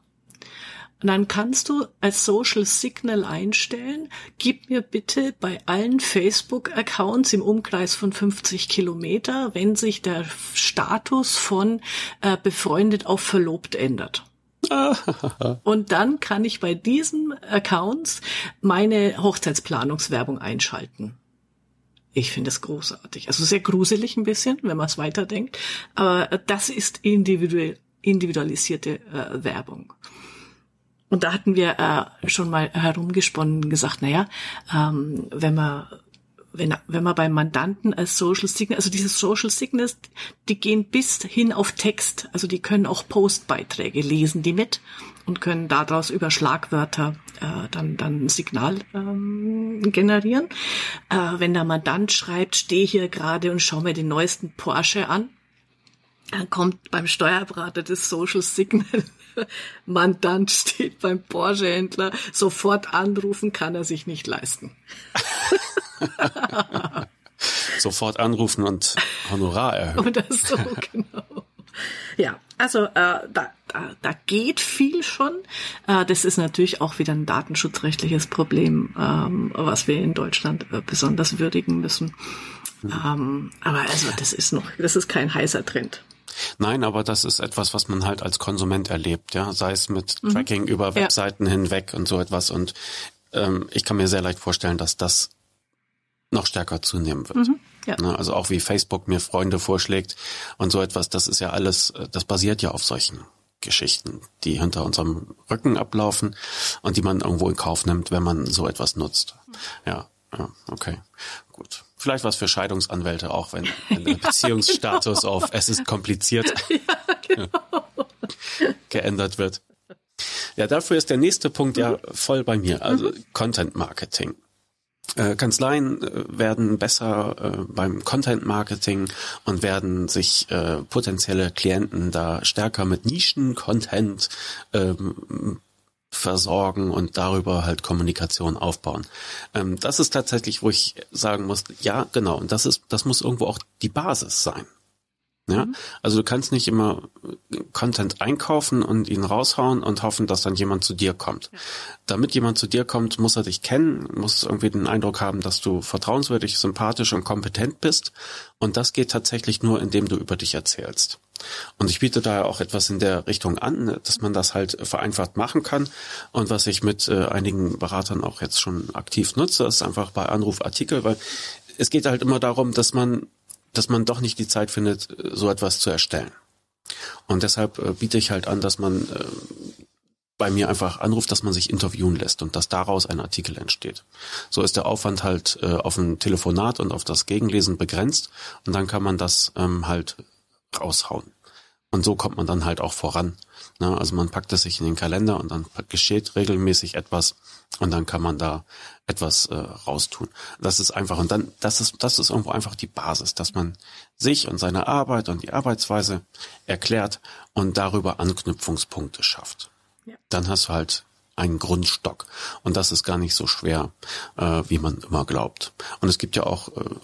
Speaker 2: und dann kannst du als Social Signal einstellen, gib mir bitte bei allen Facebook-Accounts im Umkreis von 50 Kilometer, wenn sich der Status von äh, befreundet auf verlobt ändert. Und dann kann ich bei diesen Accounts meine Hochzeitsplanungswerbung einschalten. Ich finde es großartig. Also sehr gruselig ein bisschen, wenn man es weiterdenkt. Aber das ist individuell, individualisierte äh, Werbung. Und da hatten wir äh, schon mal herumgesponnen gesagt, naja, ähm, wenn man wenn, wenn man beim Mandanten als Social Signal, also diese Social Signals, die gehen bis hin auf Text, also die können auch Postbeiträge lesen, die mit und können daraus über Schlagwörter äh, dann dann ein Signal ähm, generieren. Äh, wenn der Mandant schreibt, stehe hier gerade und schau mir den neuesten Porsche an, dann kommt beim Steuerberater das Social Signal Mandant steht beim Porsche-Händler, sofort anrufen kann er sich nicht leisten.
Speaker 1: sofort anrufen und Honorar erhöhen.
Speaker 2: Oder so, genau. Ja, also äh, da, da, da geht viel schon. Äh, das ist natürlich auch wieder ein datenschutzrechtliches Problem, ähm, was wir in Deutschland äh, besonders würdigen müssen. Mhm. Ähm, aber also das ist noch, das ist kein heißer Trend.
Speaker 1: Nein, aber das ist etwas, was man halt als Konsument erlebt, ja, sei es mit mhm. Tracking über Webseiten ja. hinweg und so etwas. Und ähm, ich kann mir sehr leicht vorstellen, dass das noch stärker zunehmen wird. Mhm. Ja. Ne, also auch wie Facebook mir Freunde vorschlägt und so etwas, das ist ja alles, äh, das basiert ja auf solchen Geschichten, die hinter unserem Rücken ablaufen und die man irgendwo in Kauf nimmt, wenn man so etwas nutzt. Mhm. Ja, ja, okay, gut. Vielleicht was für Scheidungsanwälte auch, wenn, wenn der Beziehungsstatus auf es ist kompliziert ja, genau. geändert wird. Ja, dafür ist der nächste Punkt ja voll bei mir, also mhm. Content Marketing. Äh, Kanzleien äh, werden besser äh, beim Content Marketing und werden sich äh, potenzielle Klienten da stärker mit Nischen-Content ähm, versorgen und darüber halt Kommunikation aufbauen. Ähm, das ist tatsächlich, wo ich sagen muss, ja, genau, und das ist, das muss irgendwo auch die Basis sein. Ja, mhm. also du kannst nicht immer Content einkaufen und ihn raushauen und hoffen, dass dann jemand zu dir kommt. Ja. Damit jemand zu dir kommt, muss er dich kennen, muss irgendwie den Eindruck haben, dass du vertrauenswürdig, sympathisch und kompetent bist. Und das geht tatsächlich nur, indem du über dich erzählst. Und ich biete da auch etwas in der Richtung an, dass man das halt vereinfacht machen kann. Und was ich mit äh, einigen Beratern auch jetzt schon aktiv nutze, ist einfach bei Anrufartikel, weil es geht halt immer darum, dass man dass man doch nicht die Zeit findet, so etwas zu erstellen. Und deshalb äh, biete ich halt an, dass man äh, bei mir einfach anruft, dass man sich interviewen lässt und dass daraus ein Artikel entsteht. So ist der Aufwand halt äh, auf ein Telefonat und auf das Gegenlesen begrenzt und dann kann man das ähm, halt raushauen. Und so kommt man dann halt auch voran. Ne? Also man packt es sich in den Kalender und dann geschieht regelmäßig etwas und dann kann man da etwas äh, raustun. Das ist einfach und dann das ist das ist irgendwo einfach die Basis, dass man sich und seine Arbeit und die Arbeitsweise erklärt und darüber Anknüpfungspunkte schafft. Ja. Dann hast du halt einen Grundstock und das ist gar nicht so schwer, äh, wie man immer glaubt. Und es gibt ja auch äh,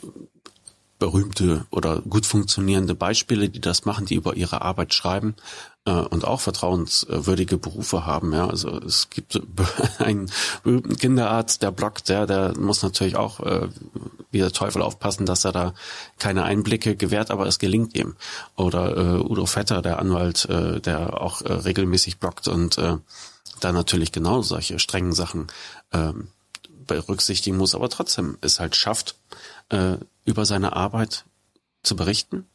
Speaker 1: berühmte oder gut funktionierende Beispiele, die das machen, die über ihre Arbeit schreiben äh, und auch vertrauenswürdige Berufe haben. Ja, also es gibt einen berühmten Kinderarzt, der blockt, der, der muss natürlich auch äh, wie der Teufel aufpassen, dass er da keine Einblicke gewährt, aber es gelingt ihm. Oder äh, Udo Vetter, der Anwalt, äh, der auch äh, regelmäßig blockt und äh, da natürlich genau solche strengen Sachen äh, berücksichtigen muss, aber trotzdem es halt schafft, äh, über seine Arbeit zu berichten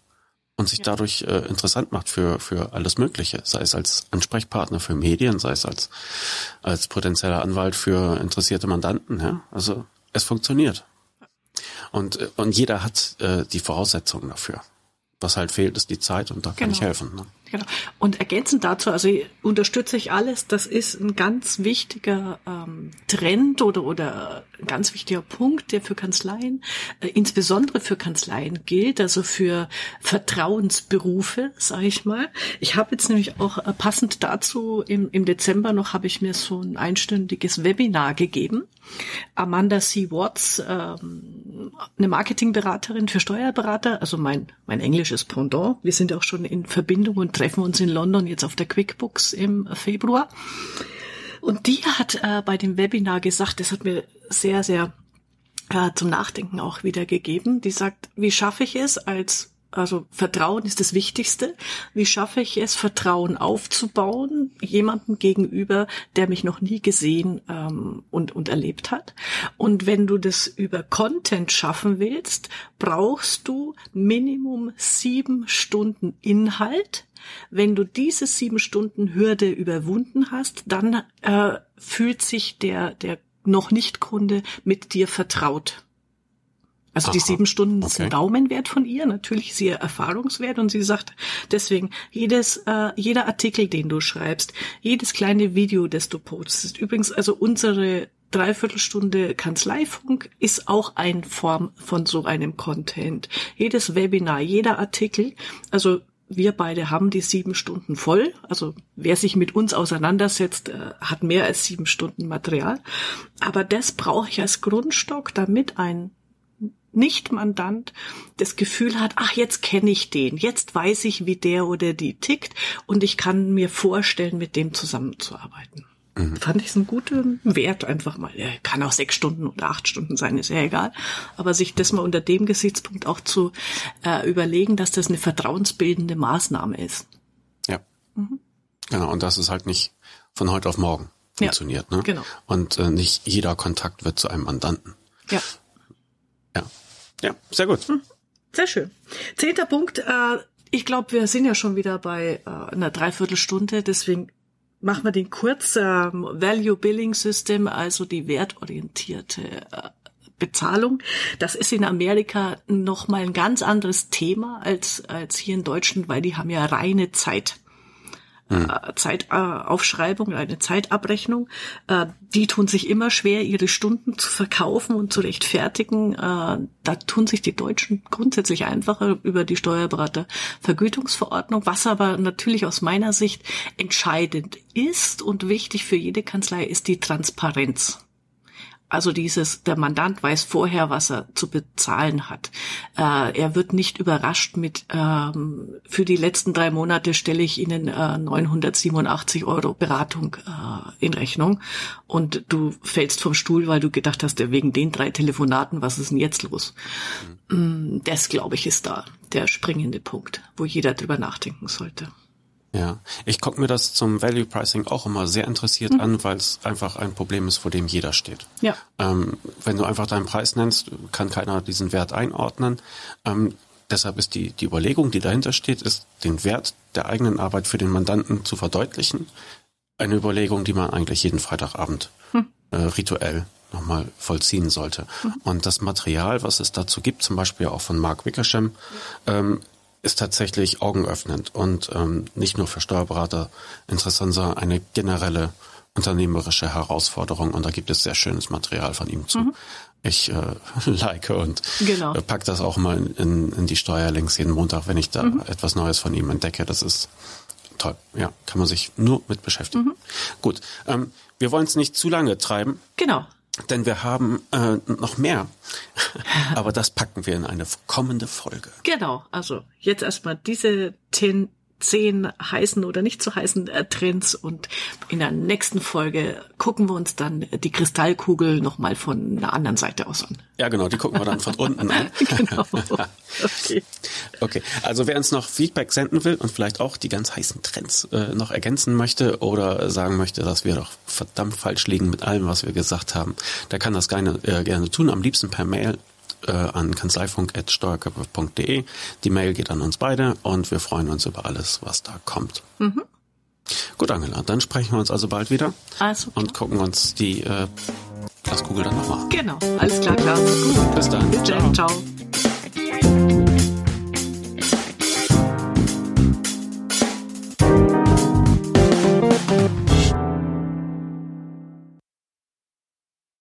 Speaker 1: und sich ja. dadurch äh, interessant macht für, für alles Mögliche, sei es als Ansprechpartner für Medien, sei es als, als potenzieller Anwalt für interessierte Mandanten. Ja? Also es funktioniert. Und, äh, und jeder hat äh, die Voraussetzungen dafür. Was halt fehlt, ist die Zeit und da kann genau. ich helfen. Ne?
Speaker 2: Genau. Und ergänzend dazu, also unterstütze ich alles, das ist ein ganz wichtiger ähm, Trend oder, oder ein ganz wichtiger Punkt, der für Kanzleien, äh, insbesondere für Kanzleien gilt, also für Vertrauensberufe, sage ich mal. Ich habe jetzt nämlich auch äh, passend dazu im, im Dezember noch, habe ich mir so ein einstündiges Webinar gegeben. Amanda C. Watts, ähm, eine Marketingberaterin für Steuerberater, also mein, mein englisches Pendant. Wir sind auch schon in Verbindung und treffen uns in London jetzt auf der QuickBooks im Februar. Und die hat äh, bei dem Webinar gesagt, das hat mir sehr, sehr äh, zum Nachdenken auch wieder gegeben. Die sagt, wie schaffe ich es als also Vertrauen ist das Wichtigste. Wie schaffe ich es, Vertrauen aufzubauen, jemandem gegenüber, der mich noch nie gesehen ähm, und, und erlebt hat? Und wenn du das über Content schaffen willst, brauchst du Minimum sieben Stunden Inhalt. Wenn du diese sieben Stunden Hürde überwunden hast, dann äh, fühlt sich der, der noch nicht Kunde mit dir vertraut. Also Aha, die sieben Stunden okay. sind Daumenwert von ihr, natürlich ist ihr Erfahrungswert und sie sagt deswegen, jedes, äh, jeder Artikel, den du schreibst, jedes kleine Video, das du postest, übrigens also unsere Dreiviertelstunde Kanzleifunk ist auch ein Form von so einem Content. Jedes Webinar, jeder Artikel, also wir beide haben die sieben Stunden voll. Also wer sich mit uns auseinandersetzt, äh, hat mehr als sieben Stunden Material. Aber das brauche ich als Grundstock, damit ein nicht-Mandant das Gefühl hat, ach, jetzt kenne ich den, jetzt weiß ich, wie der oder die tickt und ich kann mir vorstellen, mit dem zusammenzuarbeiten. Mhm. Fand ich es einen guten Wert einfach mal. Er kann auch sechs Stunden oder acht Stunden sein, ist ja egal. Aber sich das mal unter dem Gesichtspunkt auch zu äh, überlegen, dass das eine vertrauensbildende Maßnahme ist.
Speaker 1: Ja. Mhm. Genau, und das ist halt nicht von heute auf morgen funktioniert. Ja, ne? Genau. Und äh, nicht jeder Kontakt wird zu einem Mandanten.
Speaker 2: Ja.
Speaker 1: Ja. Ja, sehr gut. Hm,
Speaker 2: sehr schön. Zehnter Punkt. Äh, ich glaube, wir sind ja schon wieder bei äh, einer Dreiviertelstunde, deswegen machen wir den kurz. Ähm, Value Billing System, also die wertorientierte äh, Bezahlung. Das ist in Amerika noch mal ein ganz anderes Thema als, als hier in Deutschland, weil die haben ja reine Zeit hm. Äh, Zeitaufschreibung, eine Zeitabrechnung. Äh, die tun sich immer schwer, ihre Stunden zu verkaufen und zu rechtfertigen. Äh, da tun sich die Deutschen grundsätzlich einfacher über die Steuerberatervergütungsverordnung, was aber natürlich aus meiner Sicht entscheidend ist und wichtig für jede Kanzlei ist die Transparenz. Also dieses, der Mandant weiß vorher, was er zu bezahlen hat. Äh, er wird nicht überrascht mit, ähm, für die letzten drei Monate stelle ich Ihnen äh, 987 Euro Beratung äh, in Rechnung und du fällst vom Stuhl, weil du gedacht hast, wegen den drei Telefonaten, was ist denn jetzt los? Mhm. Das, glaube ich, ist da der springende Punkt, wo jeder drüber nachdenken sollte.
Speaker 1: Ja, ich gucke mir das zum Value Pricing auch immer sehr interessiert mhm. an, weil es einfach ein Problem ist, vor dem jeder steht.
Speaker 2: Ja.
Speaker 1: Ähm, wenn du einfach deinen Preis nennst, kann keiner diesen Wert einordnen. Ähm, deshalb ist die, die Überlegung, die dahinter steht, ist, den Wert der eigenen Arbeit für den Mandanten zu verdeutlichen. Eine Überlegung, die man eigentlich jeden Freitagabend hm. äh, rituell nochmal vollziehen sollte. Mhm. Und das Material, was es dazu gibt, zum Beispiel auch von Mark Wickersham, ähm, ist tatsächlich augenöffnend und ähm, nicht nur für Steuerberater interessant, sondern eine generelle unternehmerische Herausforderung. Und da gibt es sehr schönes Material von ihm zu. Mhm. Ich äh, like und genau. Äh, pack das auch mal in, in die Steuerlinks jeden Montag, wenn ich da mhm. etwas Neues von ihm entdecke. Das ist toll. Ja, kann man sich nur mit beschäftigen. Mhm. Gut, ähm, wir wollen es nicht zu lange treiben.
Speaker 2: Genau.
Speaker 1: Denn wir haben äh, noch mehr Aber das packen wir in eine kommende Folge.
Speaker 2: Genau, also jetzt erstmal diese zehn, zehn heißen oder nicht so heißen äh, Trends und in der nächsten Folge gucken wir uns dann die Kristallkugel nochmal von einer anderen Seite aus an.
Speaker 1: Ja, genau, die gucken wir dann von unten an. genau. Okay. Okay, also wer uns noch Feedback senden will und vielleicht auch die ganz heißen Trends äh, noch ergänzen möchte oder sagen möchte, dass wir doch verdammt falsch liegen mit allem, was wir gesagt haben, der kann das gerne, äh, gerne tun, am liebsten per Mail äh, an kanzleifunk.steuerköpfe.de. Die Mail geht an uns beide und wir freuen uns über alles, was da kommt. Mhm. Gut, Angela, dann sprechen wir uns also bald wieder also und gucken uns die äh, Glaskugel dann nochmal
Speaker 2: Genau, alles klar, klar. Gut.
Speaker 1: Bis dann.
Speaker 2: Bis dann. Ciao. Ciao.